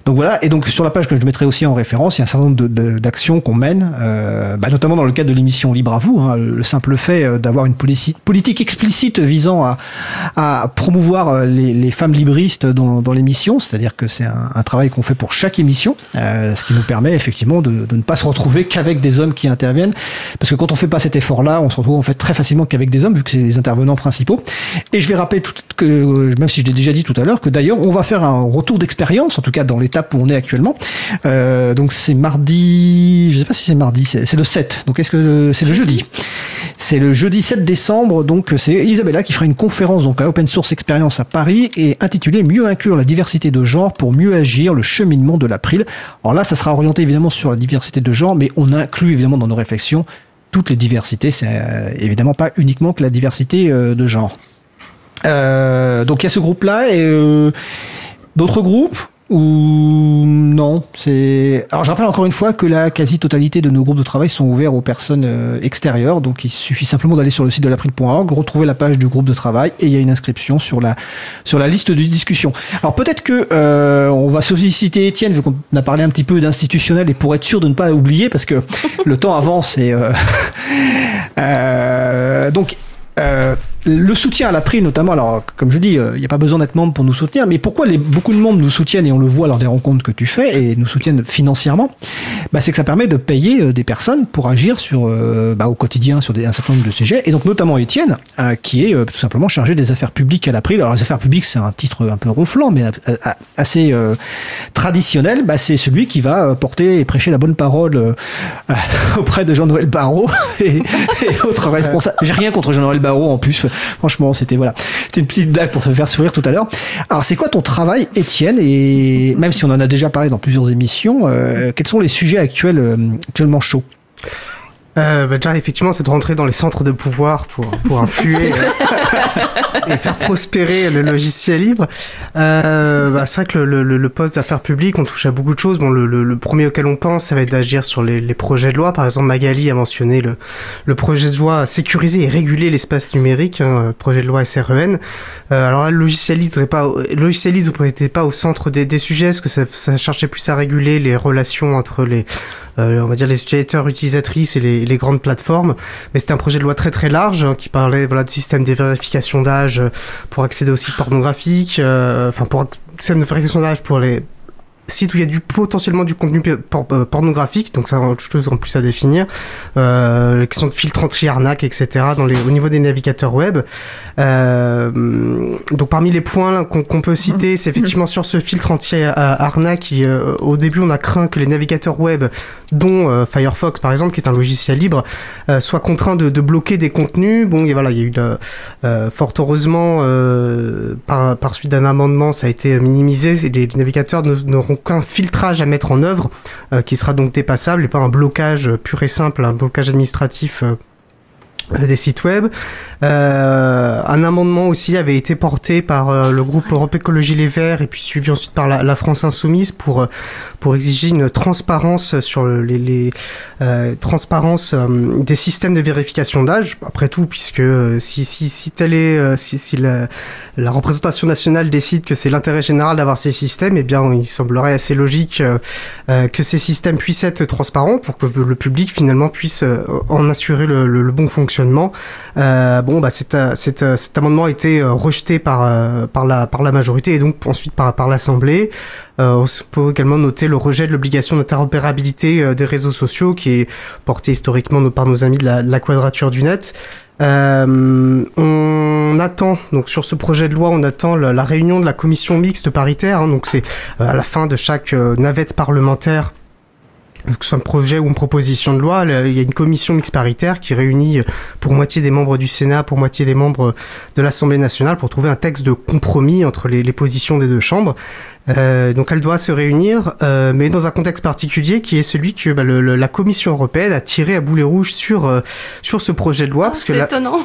Donc voilà. Et donc sur la page que je mettrai aussi en référence, il y a un certain nombre d'actions qu'on mène, euh, bah, notamment dans le cadre de l'émission Libre à vous. hein, le simple fait euh, d'avoir une politique explicite visant à, promouvoir euh, les, femmes libristes dans, dans l'émission, c'est-à-dire que c'est un, travail qu'on fait pour chaque émission, ce qui nous permet effectivement de, ne pas se retrouver qu'avec des hommes qui interviennent, parce que quand on fait pas cet effort-là, on se retrouve en fait très facilement qu'avec des hommes, vu que c'est les intervenants principaux. Et je vais rappeler que, euh, si je l'ai déjà dit tout à l'heure, que d'ailleurs on va faire un retour d'expérience, en tout cas dans l'étape où on est actuellement. Euh, donc c'est mardi, je sais pas si c'est mardi, c'est c'est le 7. Donc est-ce que c'est le jeudi? C'est le jeudi 7 décembre, donc c'est Isabella qui fera une conférence donc à Open Source Experience à Paris et intitulée Mieux inclure la diversité de genre pour mieux agir le cheminement de l'April. Alors là, ça sera orienté évidemment sur la diversité de genre, mais on inclut évidemment dans nos réflexions toutes les diversités. C'est euh, évidemment pas uniquement que la diversité euh, de genre. Euh, donc il y a ce groupe-là et euh, d'autres groupes ou non? C'est alors je rappelle encore une fois que la quasi-totalité de nos groupes de travail sont ouverts aux personnes euh, extérieures. Donc il suffit simplement d'aller sur le site de l'april.org retrouver la page du groupe de travail et il y a une inscription sur la sur la liste de discussion. Alors peut-être que euh, on va solliciter Étienne vu qu'on a parlé un petit peu d'institutionnel et pour être sûr de ne pas oublier parce que (laughs) le temps avance et euh, (laughs) euh, donc euh, le soutien à l'April notamment, alors comme je dis, euh, il n'y a pas besoin d'être membre pour nous soutenir, mais pourquoi les, beaucoup de membres nous soutiennent et on le voit lors des rencontres que tu fais et nous soutiennent financièrement bah, C'est que ça permet de payer euh, des personnes pour agir sur, euh, bah, au quotidien sur un certain nombre de sujets, et donc notamment Étienne, qui est tout simplement chargé des affaires publiques à l'April. Alors les affaires publiques, c'est un titre un peu ronflant, mais assez traditionnel. Bah, c'est celui qui va porter et prêcher la bonne parole (laughs) auprès de Jean-Noël Barrot (laughs) et, et autres responsables. J'ai rien contre Jean-Noël Barrot en plus. Franchement, c'était voilà, c'était une petite blague pour te faire sourire tout à l'heure. Alors, c'est quoi ton travail, Étienne? Et même si on en a déjà parlé dans plusieurs émissions, euh, quels sont les sujets actuels, euh, actuellement chauds? Euh, bah déjà, effectivement, c'est de rentrer dans les centres de pouvoir pour, pour influer (laughs) euh, et faire prospérer le logiciel libre. Euh, bah, c'est vrai que le, le, le poste d'affaires publiques, on touche à beaucoup de choses. Bon, le, le, le premier auquel on pense, ça va être d'agir sur les, les projets de loi. Par exemple, Magali a mentionné le, le projet de loi sécuriser et réguler l'espace numérique, hein, projet de loi SREN. Euh, alors là, le logiciel libre n'est pas, le logiciel libre n'était pas au centre des, des sujets, parce que ça, ça cherchait plus à réguler les relations entre les euh, on va dire les utilisateurs, utilisatrices et les, les grandes plateformes. Mais c'était un projet de loi très très large hein, qui parlait voilà de système de vérification d'âge euh, pour accéder aux sites pornographiques, euh, enfin pour système de vérification d'âge pour les sites où il y a du potentiellement du contenu pornographique, donc ça autre chose en plus à définir, euh, les questions de filtre anti-arnaque, etc. Dans les, au niveau des navigateurs web. Euh, donc parmi les points qu'on peut citer, c'est effectivement sur ce filtre anti-arnaque, au début on a craint que les navigateurs web, dont Firefox par exemple, qui est un logiciel libre, soient contraints de, de, bloquer des contenus. Bon, et voilà, il y a eu fort heureusement par, par suite d'un amendement, ça a été minimisé. Les, les navigateurs n'auront qu'un filtrage à mettre en œuvre euh, qui sera donc dépassable et pas un blocage pur et simple, un blocage administratif euh, des sites web. Euh, un amendement aussi avait été porté par euh, le groupe Europe Écologie Les Verts et puis suivi ensuite par la, France Insoumise pour euh, pour exiger une transparence sur les, les euh, transparence des systèmes de vérification d'âge. Après tout, puisque si si si telle est si, si la, la, représentation nationale décide que c'est l'intérêt général d'avoir ces systèmes, eh bien il semblerait assez logique que ces systèmes puissent être transparents pour que le public finalement puisse en assurer le, le bon fonctionnement. Euh, bon, bah, cet, euh, euh, cet, amendement a été rejeté par, la, majorité et donc ensuite par, l'Assemblée. on peut également noter le rejet de l'obligation d'interopérabilité des réseaux sociaux qui est porté historiquement par nos amis de la, Quadrature du Net. On attend donc sur ce projet de loi, on attend la, la réunion de la commission mixte paritaire. Hein, donc c'est à la fin de chaque navette parlementaire que ce soit un projet ou une proposition de loi, il y a une commission mixte paritaire qui réunit pour moitié des membres du Sénat, pour moitié des membres de l'Assemblée nationale pour trouver un texte de compromis entre les, les positions des deux chambres. Euh, donc elle doit se réunir, euh, mais dans un contexte particulier qui est celui que bah, le, la Commission européenne a tiré à boulet rouge sur euh, sur ce projet de loi. Oh, parce que étonnant.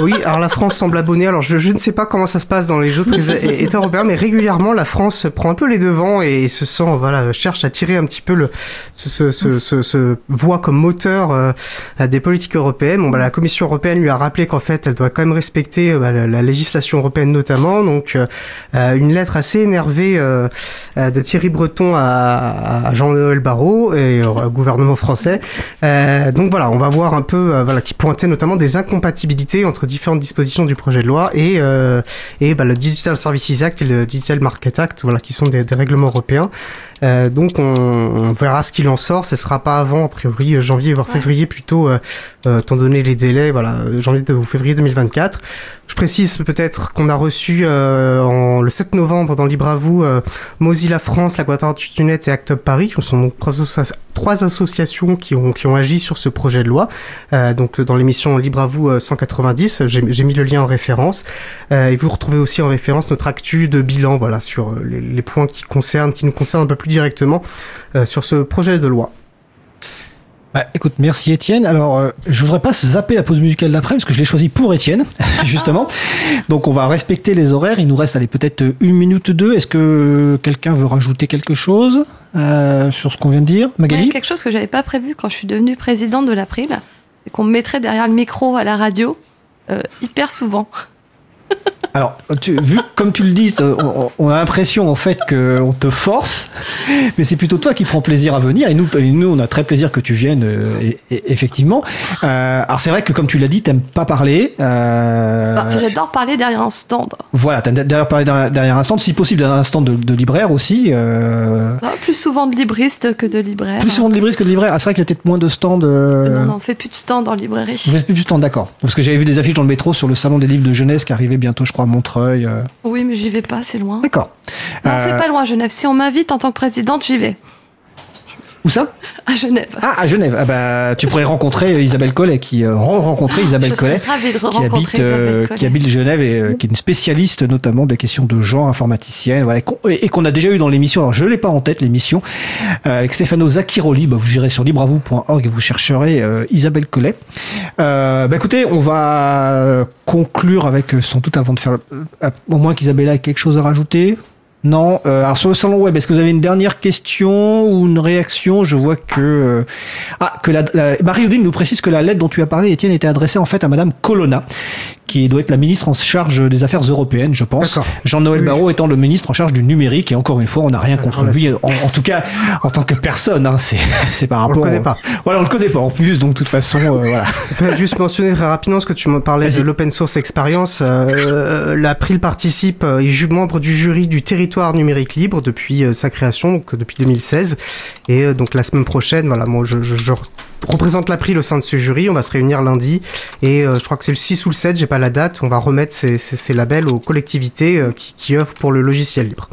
Oui, alors la France semble abonnée. Alors je, je, ne sais pas comment ça se passe dans les autres États européens, mais régulièrement la France prend un peu les devants et se sent, voilà, cherche à tirer un petit peu le, ce, ce, ce, ce voit comme moteur euh, des politiques européennes. Bon, bah, la Commission européenne lui a rappelé qu'en fait, elle doit quand même respecter euh, bah, la, la, législation européenne notamment. Donc, euh, une lettre assez énervée euh, de Thierry Breton à, à Jean-Noël Barrot et au gouvernement français. donc voilà, on va voir un peu, voilà, qui pointait notamment des incompatibilités entre différentes dispositions du projet de loi et, euh, et bah, le Digital Services Act et le Digital Market Act, voilà, qui sont des, des règlements européens. Euh, donc on, on, verra ce qu'il en sort. Ce sera pas avant, a priori, janvier voire ouais. février plutôt, euh, euh, étant donné les délais, voilà, janvier ou février 2024. Je précise peut-être qu'on a reçu euh, en, le 7 novembre dans Libre à vous euh, Mozilla France, la Quadrature du Net et Act Up Paris, qui sont donc trois, trois, associations qui ont, qui ont agi sur ce projet de loi. Euh, donc dans l'émission Libre à vous 190, j'ai mis le lien en référence. et vous retrouvez aussi en référence notre actu de bilan, voilà, sur les, les points qui concernent, qui nous concernent un peu plus directement sur ce projet de loi. Bah, écoute, merci Étienne. Alors, euh, je voudrais pas zapper la pause musicale d'après parce que je l'ai choisi pour Étienne, (laughs) justement. Donc, on va respecter les horaires. Il nous reste, allez, peut-être une minute deux. Est-ce que quelqu'un veut rajouter quelque chose euh, sur ce qu'on vient de dire, Magali? Ouais, Quelque chose que j'avais pas prévu quand je suis devenue présidente de l'April, c'est qu'on me mettrait derrière le micro à la radio euh, hyper souvent. Alors, tu, vu comme tu le dis, on, on a l'impression en fait qu'on te force, mais c'est plutôt toi qui prends plaisir à venir. Et nous, nous, on a très plaisir que tu viennes, euh, et, et, effectivement. Euh, alors c'est vrai que comme tu l'as dit, t'aimes pas parler. Euh... Bah, J'adore parler derrière un stand. Voilà, t'aimes d'ailleurs parler derrière un stand, si possible derrière un stand de, de libraire aussi. Euh... Ah, plus souvent de libriste que de libraire. Plus souvent de libriste que de libraire. Ah, c'est vrai qu'il y a peut-être moins de stands. Non, on fait plus de stands en librairie. Vous faites plus de stands, d'accord. Parce que j'avais vu des affiches dans le métro sur le salon des livres de jeunesse qui arrivait bientôt, je crois à Montreuil. Euh... Oui, mais j'y vais pas, c'est loin. D'accord. Non, euh... c'est pas loin, Genève. Si on m'invite en tant que présidente, j'y vais. Où ça? À Genève. Ah, à Genève. Ah bah, tu pourrais rencontrer Isabelle Collet, qui euh, rencontrer Isabelle Je Collet, ravie de qui habite, euh, qui habite Genève et euh, qui est une spécialiste notamment des questions de genre informaticienne, voilà, et qu'on a déjà eu dans l'émission. Alors je l'ai pas en tête l'émission euh, avec Stefano Zacchiroli. Bah, vous irez sur libravou.org et vous chercherez euh, Isabelle Collet. bah écoutez, on va conclure avec sans doute avant de faire, au moins qu'Isabelle a quelque chose à rajouter. Non. Euh, alors sur le salon web, est-ce que vous avez une dernière question ou une réaction? Je vois que euh, ah que la, la Marie-Odile nous précise que la lettre dont tu as parlé, Étienne, était adressée en fait à Madame Colonna, qui doit être la ministre en charge des affaires européennes, je pense. Jean-Noël Oui. Barrot étant le ministre en charge du numérique. Et encore une fois, on n'a rien contre lui. En, en tout cas, en tant que personne, hein, c'est (laughs) par On le rapport. connaît pas. Voilà, on le connaît pas en plus. Donc, de toute façon, euh, voilà. (laughs) Je peux juste mentionner très rapidement ce que tu me parlais de l'open source experience. Euh, L'April participe euh, et est ju- membre du jury du territoire numérique libre depuis euh, sa création, donc euh, depuis 2016. Et euh, donc la semaine prochaine, voilà, moi je, je, je représente l'April au sein de ce jury. On va se réunir lundi et euh, je crois que c'est le 6 ou le 7, j'ai pas la date. On va remettre ces, ces, ces labels aux collectivités euh, qui, qui œuvrent pour le logiciel libre.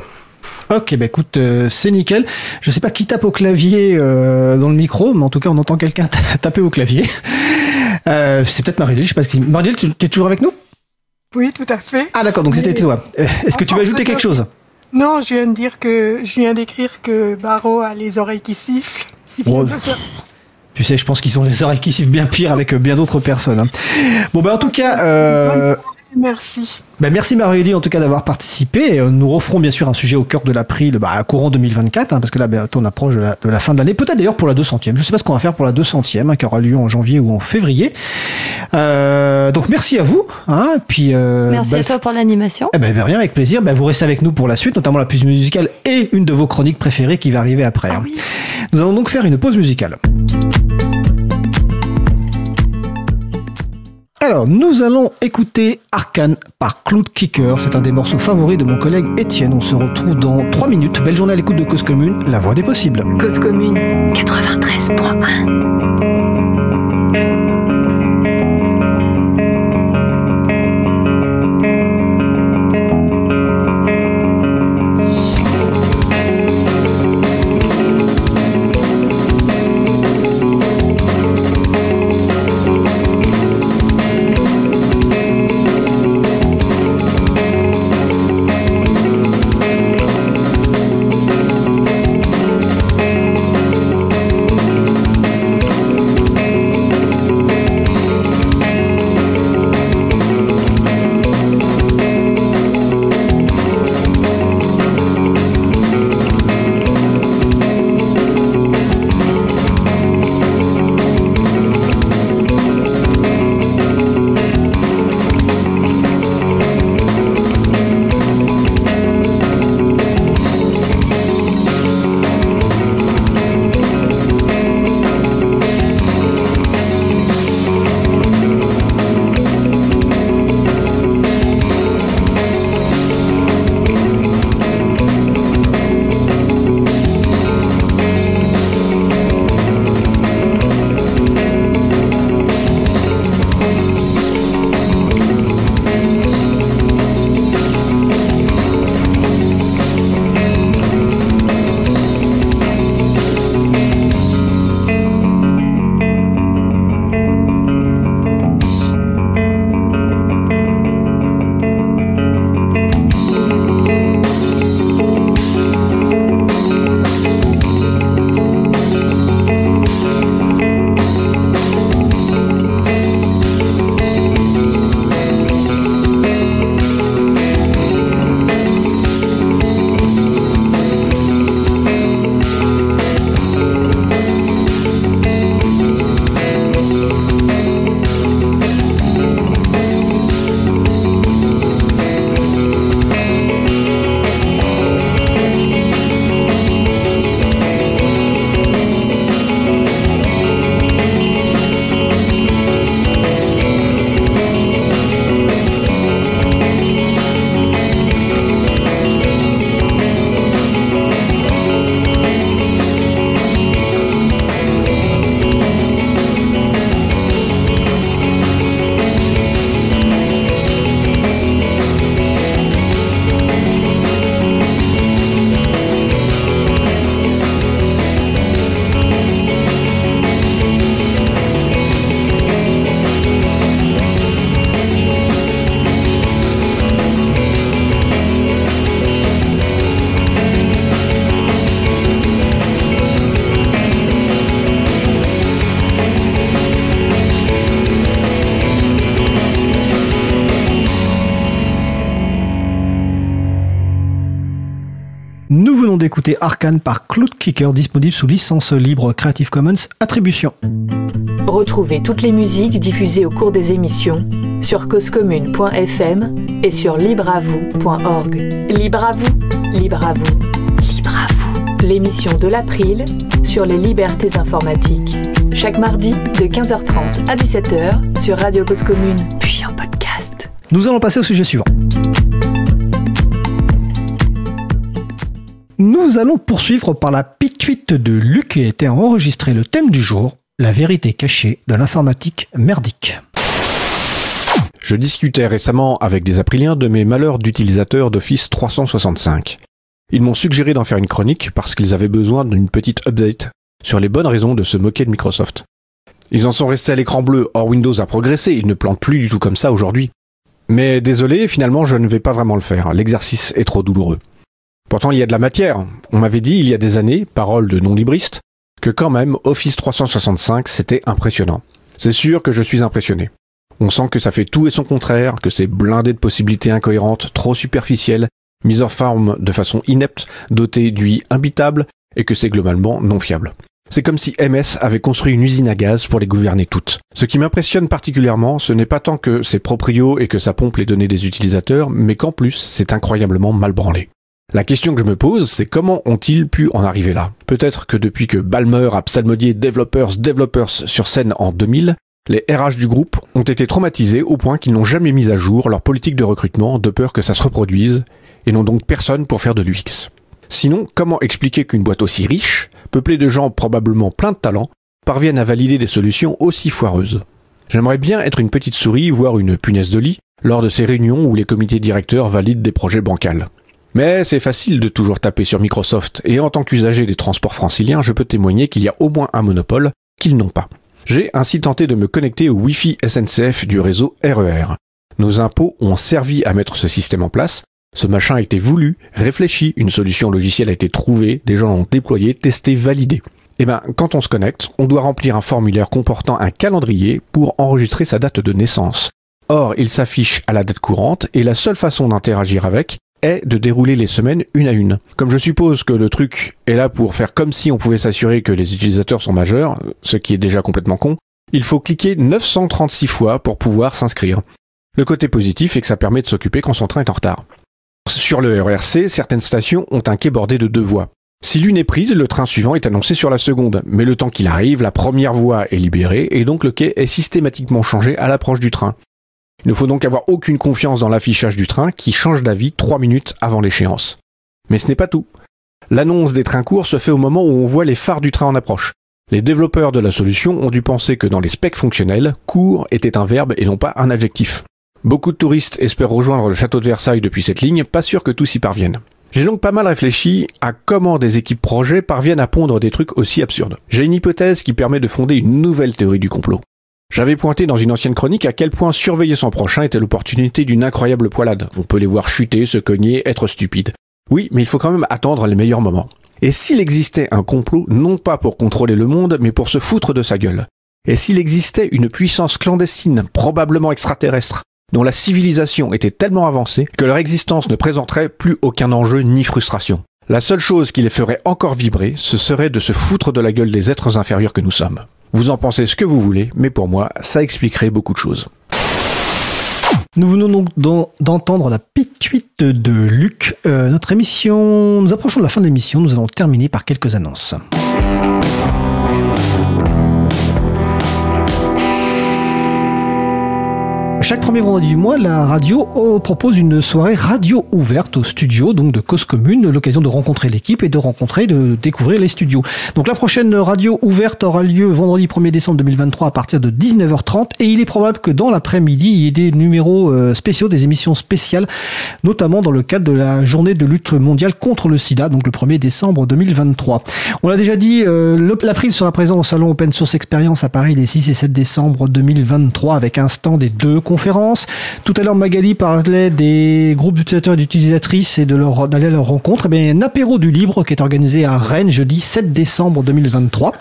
Ok, bah écoute, euh, c'est nickel. Je sais pas qui tape au clavier euh, dans le micro, mais en tout cas, on entend quelqu'un ta- (laughs) taper au clavier. Euh, c'est peut-être Marie-Lille, je sais pas si. Marie-Lille, tu es toujours avec nous? Oui, tout à fait. Ah d'accord, donc c'était toi. Est-ce que tu veux ajouter quelque chose? Non, je viens de dire que je viens d'écrire que Barreau a les oreilles qui sifflent. Il vient Ouais. de faire- Tu sais, je pense qu'ils ont les oreilles qui sifflent bien pire avec euh, bien d'autres personnes. hein. Bon, bah en tout cas, euh, Merci. bah, merci Marie-Lille en tout cas d'avoir participé. Euh, Nous referons bien sûr un sujet au cœur de l'April bah, à courant 2024, hein, parce que là, bientôt on approche de la, de la fin de l'année. Peut-être d'ailleurs pour la 200e. Je sais pas ce qu'on va faire pour la 200e, hein, qui aura lieu en janvier ou en février. Euh, donc merci à vous. Hein, puis, euh, Merci bah, à toi pour l'animation. Eh ben, ben, rien, avec plaisir. Ben, vous restez avec nous pour la suite, notamment la pause musicale et une de vos chroniques préférées qui va arriver après. hein. Nous allons donc faire une pause musicale. Alors, nous allons écouter Arcane par Cloud Kicker. C'est un des morceaux favoris de mon collègue Étienne. On se retrouve dans 3 minutes. Belle journée à l'écoute de Cause Commune, la voix des possibles. Cause commune 93.1. venons d'écouter Arcane par Cloud Kicker, disponible sous licence libre Creative Commons Attribution. Retrouvez toutes les musiques diffusées au cours des émissions sur causecommune.fm et sur libreavoue.org. Libre à vous, libre à vous, libre à vous. L'émission de l'April sur les libertés informatiques. Chaque mardi de 15h30 à 17h sur Radio Cause Commune, puis en podcast. Nous allons passer au sujet suivant. Nous allons poursuivre par la pituite de Luc qui a été enregistré le thème du jour, la vérité cachée de l'informatique merdique. Je discutais récemment avec des apriliens de mes malheurs d'utilisateur d'Office 365. Ils m'ont suggéré d'en faire une chronique parce qu'ils avaient besoin d'une petite update sur les bonnes raisons de se moquer de Microsoft. Ils en sont restés à l'écran bleu, or Windows a progressé, il ne plante plus du tout comme ça aujourd'hui. Mais désolé, finalement je ne vais pas vraiment le faire, l'exercice est trop douloureux. Pourtant il y a de la matière. On m'avait dit il y a des années, parole de non-libriste, que quand même Office 365 c'était impressionnant. C'est sûr que je suis impressionné. On sent que ça fait tout et son contraire, que c'est blindé de possibilités incohérentes, trop superficielles, mises en forme de façon inepte, doté d'UI imbitable, et que c'est globalement non fiable. C'est comme si MS avait construit une usine à gaz pour les gouverner toutes. Ce qui m'impressionne particulièrement, ce n'est pas tant que c'est proprio et que ça pompe les données des utilisateurs, mais qu'en plus, c'est incroyablement mal branlé. La question que je me pose, c'est comment ont-ils pu en arriver là? Peut-être que depuis que Balmer a psalmodié Developers Developers sur scène en 2000, les RH du groupe ont été traumatisés au point qu'ils n'ont jamais mis à jour leur politique de recrutement de peur que ça se reproduise, et n'ont donc personne pour faire de l'UX. Sinon, comment expliquer qu'une boîte aussi riche, peuplée de gens probablement pleins de talent, parvienne à valider des solutions aussi foireuses? J'aimerais bien être une petite souris, voire une punaise de lit, lors de ces réunions où les comités directeurs valident des projets bancals. Mais c'est facile de toujours taper sur Microsoft, et en tant qu'usager des transports franciliens, je peux témoigner qu'il y a au moins un monopole qu'ils n'ont pas. J'ai ainsi tenté de me connecter au Wi-Fi SNCF du réseau RER. E Nos impôts ont servi à mettre ce système en place, ce machin a été voulu, réfléchi, une solution logicielle a été trouvée, des gens l'ont déployé, testé, validé. Eh ben, quand on se connecte, on doit remplir un formulaire comportant un calendrier pour enregistrer sa date de naissance. Or, il s'affiche à la date courante et la seule façon d'interagir avec est de dérouler les semaines une à une. Comme je suppose que le truc est là pour faire comme si on pouvait s'assurer que les utilisateurs sont majeurs, ce qui est déjà complètement con, il faut cliquer 936 fois pour pouvoir s'inscrire. Le côté positif est que ça permet de s'occuper quand son train est en retard. Sur le RRC, certaines stations ont un quai bordé de deux voies. Si l'une est prise, le train suivant est annoncé sur la seconde, mais le temps qu'il arrive, la première voie est libérée et donc le quai est systématiquement changé à l'approche du train. Il ne faut donc avoir aucune confiance dans l'affichage du train qui change d'avis trois minutes avant l'échéance. Mais ce n'est pas tout. L'annonce des trains courts se fait au moment où on voit les phares du train en approche. Les développeurs de la solution ont dû penser que dans les specs fonctionnels, court était un verbe et non pas un adjectif. Beaucoup de touristes espèrent rejoindre le château de Versailles depuis cette ligne, pas sûr que tous y parviennent. J'ai donc pas mal réfléchi à comment des équipes projets parviennent à pondre des trucs aussi absurdes. J'ai une hypothèse qui permet de fonder une nouvelle théorie du complot. J'avais pointé dans une ancienne chronique à quel point surveiller son prochain était l'opportunité d'une incroyable poilade. On peut les voir chuter, se cogner, être stupides. Oui, mais il faut quand même attendre les meilleurs moments. Et s'il existait un complot, non pas pour contrôler le monde, mais pour se foutre de sa gueule? Et s'il existait une puissance clandestine, probablement extraterrestre, dont la civilisation était tellement avancée que leur existence ne présenterait plus aucun enjeu ni frustration. La seule chose qui les ferait encore vibrer, ce serait de se foutre de la gueule des êtres inférieurs que nous sommes. Vous en pensez ce que vous voulez, mais pour moi, ça expliquerait beaucoup de choses. Nous venons donc d'entendre la pituite de Luc. Euh, notre émission, nous approchons de la fin de l'émission, nous allons terminer par quelques annonces. Chaque premier vendredi du mois, la radio euh, propose une soirée radio ouverte au studio, donc de Cause Commune, l'occasion de rencontrer l'équipe et de rencontrer, de découvrir les studios. Donc la prochaine radio ouverte aura lieu vendredi 1er décembre 2023 à partir de 19h30 et il est probable que dans l'après-midi, il y ait des numéros euh, spéciaux, des émissions spéciales, notamment dans le cadre de la journée de lutte mondiale contre le sida, donc le 1er décembre 2023. On l'a déjà dit, euh, l'April sera présent au salon Open Source Experience à Paris les 6 et 7 décembre 2023 avec un stand et deux tout à l'heure, Magali parlait des groupes d'utilisateurs et d'utilisatrices et de leur, d'aller à leur rencontre. Eh bien, un apéro du libre qui est organisé à Rennes jeudi 7 décembre 2023.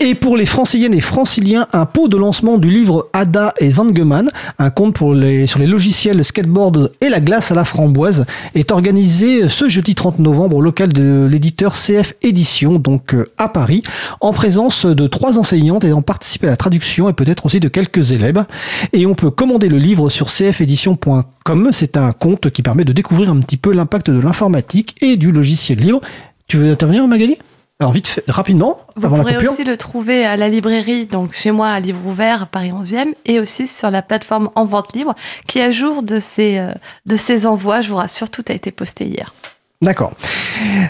Et pour les franciliennes et franciliens, un pot de lancement du livre Ada et Zangeman, un les, sur les logiciels skateboard et la glace à la framboise, est organisé ce jeudi 30 novembre au local de l'éditeur CF Édition, donc euh, à Paris, en présence de trois enseignantes ayant participé à la traduction et peut-être aussi de quelques élèves. Et on peut commander le livre sur cfédition.com. C'est un conte qui permet de découvrir un petit peu l'impact de l'informatique et du logiciel libre. Tu veux intervenir, Magali? Alors vite, fait, rapidement, Vous avant la pourrez coupure. aussi le trouver à la librairie, donc chez moi à Livre Ouvert, Paris 11e, et aussi sur la plateforme En Vente Libre, qui à jour de ses, euh, de ses envois, je vous rassure, tout a été posté hier. D'accord.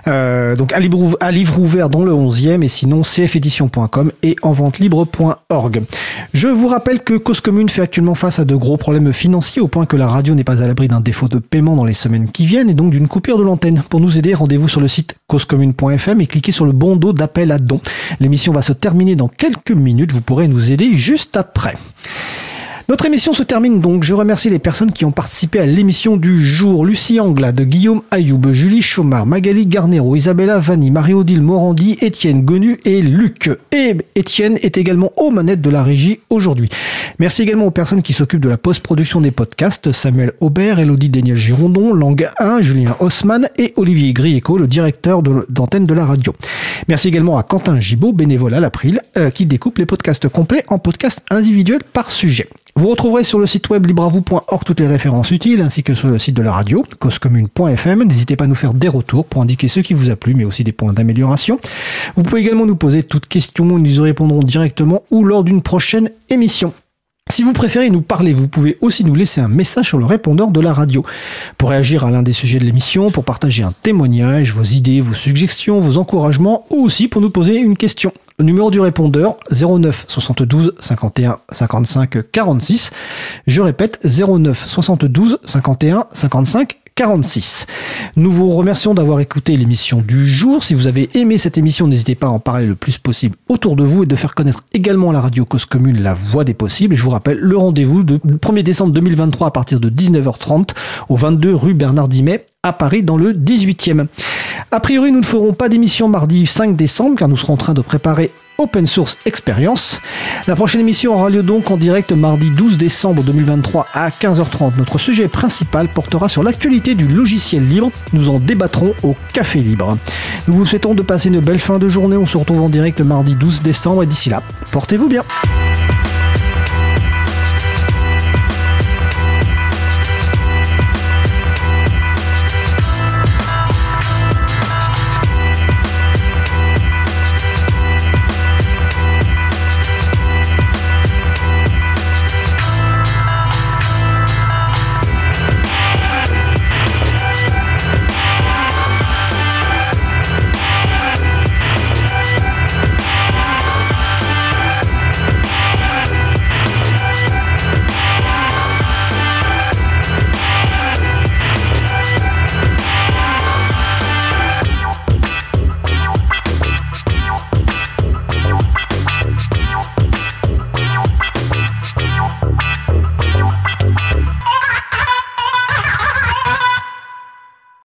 Euh, donc à livre, ouvert dans le 11e et sinon cfédition.com et enventelibre.org. Je vous rappelle que Cause Commune fait actuellement face à de gros problèmes financiers au point que la radio n'est pas à l'abri d'un défaut de paiement dans les semaines qui viennent et donc d'une coupure de l'antenne. Pour nous aider, rendez-vous sur le site causecommune.fm et cliquez sur le bandeau d'appel à dons. L'émission va se terminer dans quelques minutes. Vous pourrez nous aider juste après. Notre émission se termine donc. Je remercie les personnes qui ont participé à l'émission du jour. Lucie Anglade, Guillaume Ayoub, Julie Chaumard, Magali Garnero, Isabella Vanni, Marie-Odile Morandi, Étienne Gonu et Luc. Et Étienne est également aux manettes de la régie aujourd'hui. Merci également aux personnes qui s'occupent de la post-production des podcasts. Samuel Aubert, Elodie Daniel Girondon, Langue 1, Julien Haussmann et Olivier Grieco, le directeur d'antenne de la radio. Merci également à Quentin Gibaud, bénévole à l'April, euh, qui découpe les podcasts complets en podcasts individuels par sujet. Vous retrouverez sur le site web libravou.org toutes les références utiles ainsi que sur le site de la radio, causecommune.fm. N'hésitez pas à nous faire des retours pour indiquer ce qui vous a plu mais aussi des points d'amélioration. Vous pouvez également nous poser toutes questions, nous y répondrons directement ou lors d'une prochaine émission. Si vous préférez nous parler, vous pouvez aussi nous laisser un message sur le répondeur de la radio. Pour réagir à l'un des sujets de l'émission, pour partager un témoignage, vos idées, vos suggestions, vos encouragements, ou aussi pour nous poser une question. Le numéro du répondeur 09 72 51 55 46. Je répète 09 72 51 55 46. Nous vous remercions d'avoir écouté l'émission du jour. Si vous avez aimé cette émission, n'hésitez pas à en parler le plus possible autour de vous et de faire connaître également la radio Cause Commune la voix des possibles. Et je vous rappelle le rendez-vous de le 1er décembre 2023 à partir de 19h30 au 22 rue Bernard Dimet à Paris dans le 18e. A priori, nous ne ferons pas d'émission mardi 5 décembre car nous serons en train de préparer Open Source Experience. La prochaine émission aura lieu donc en direct mardi 12 décembre 2023 à 15h30. Notre sujet principal portera sur l'actualité du logiciel libre. Nous en débattrons au Café Libre. Nous vous souhaitons de passer une belle fin de journée. On se retrouve en direct mardi 12 décembre et d'ici là, portez-vous bien.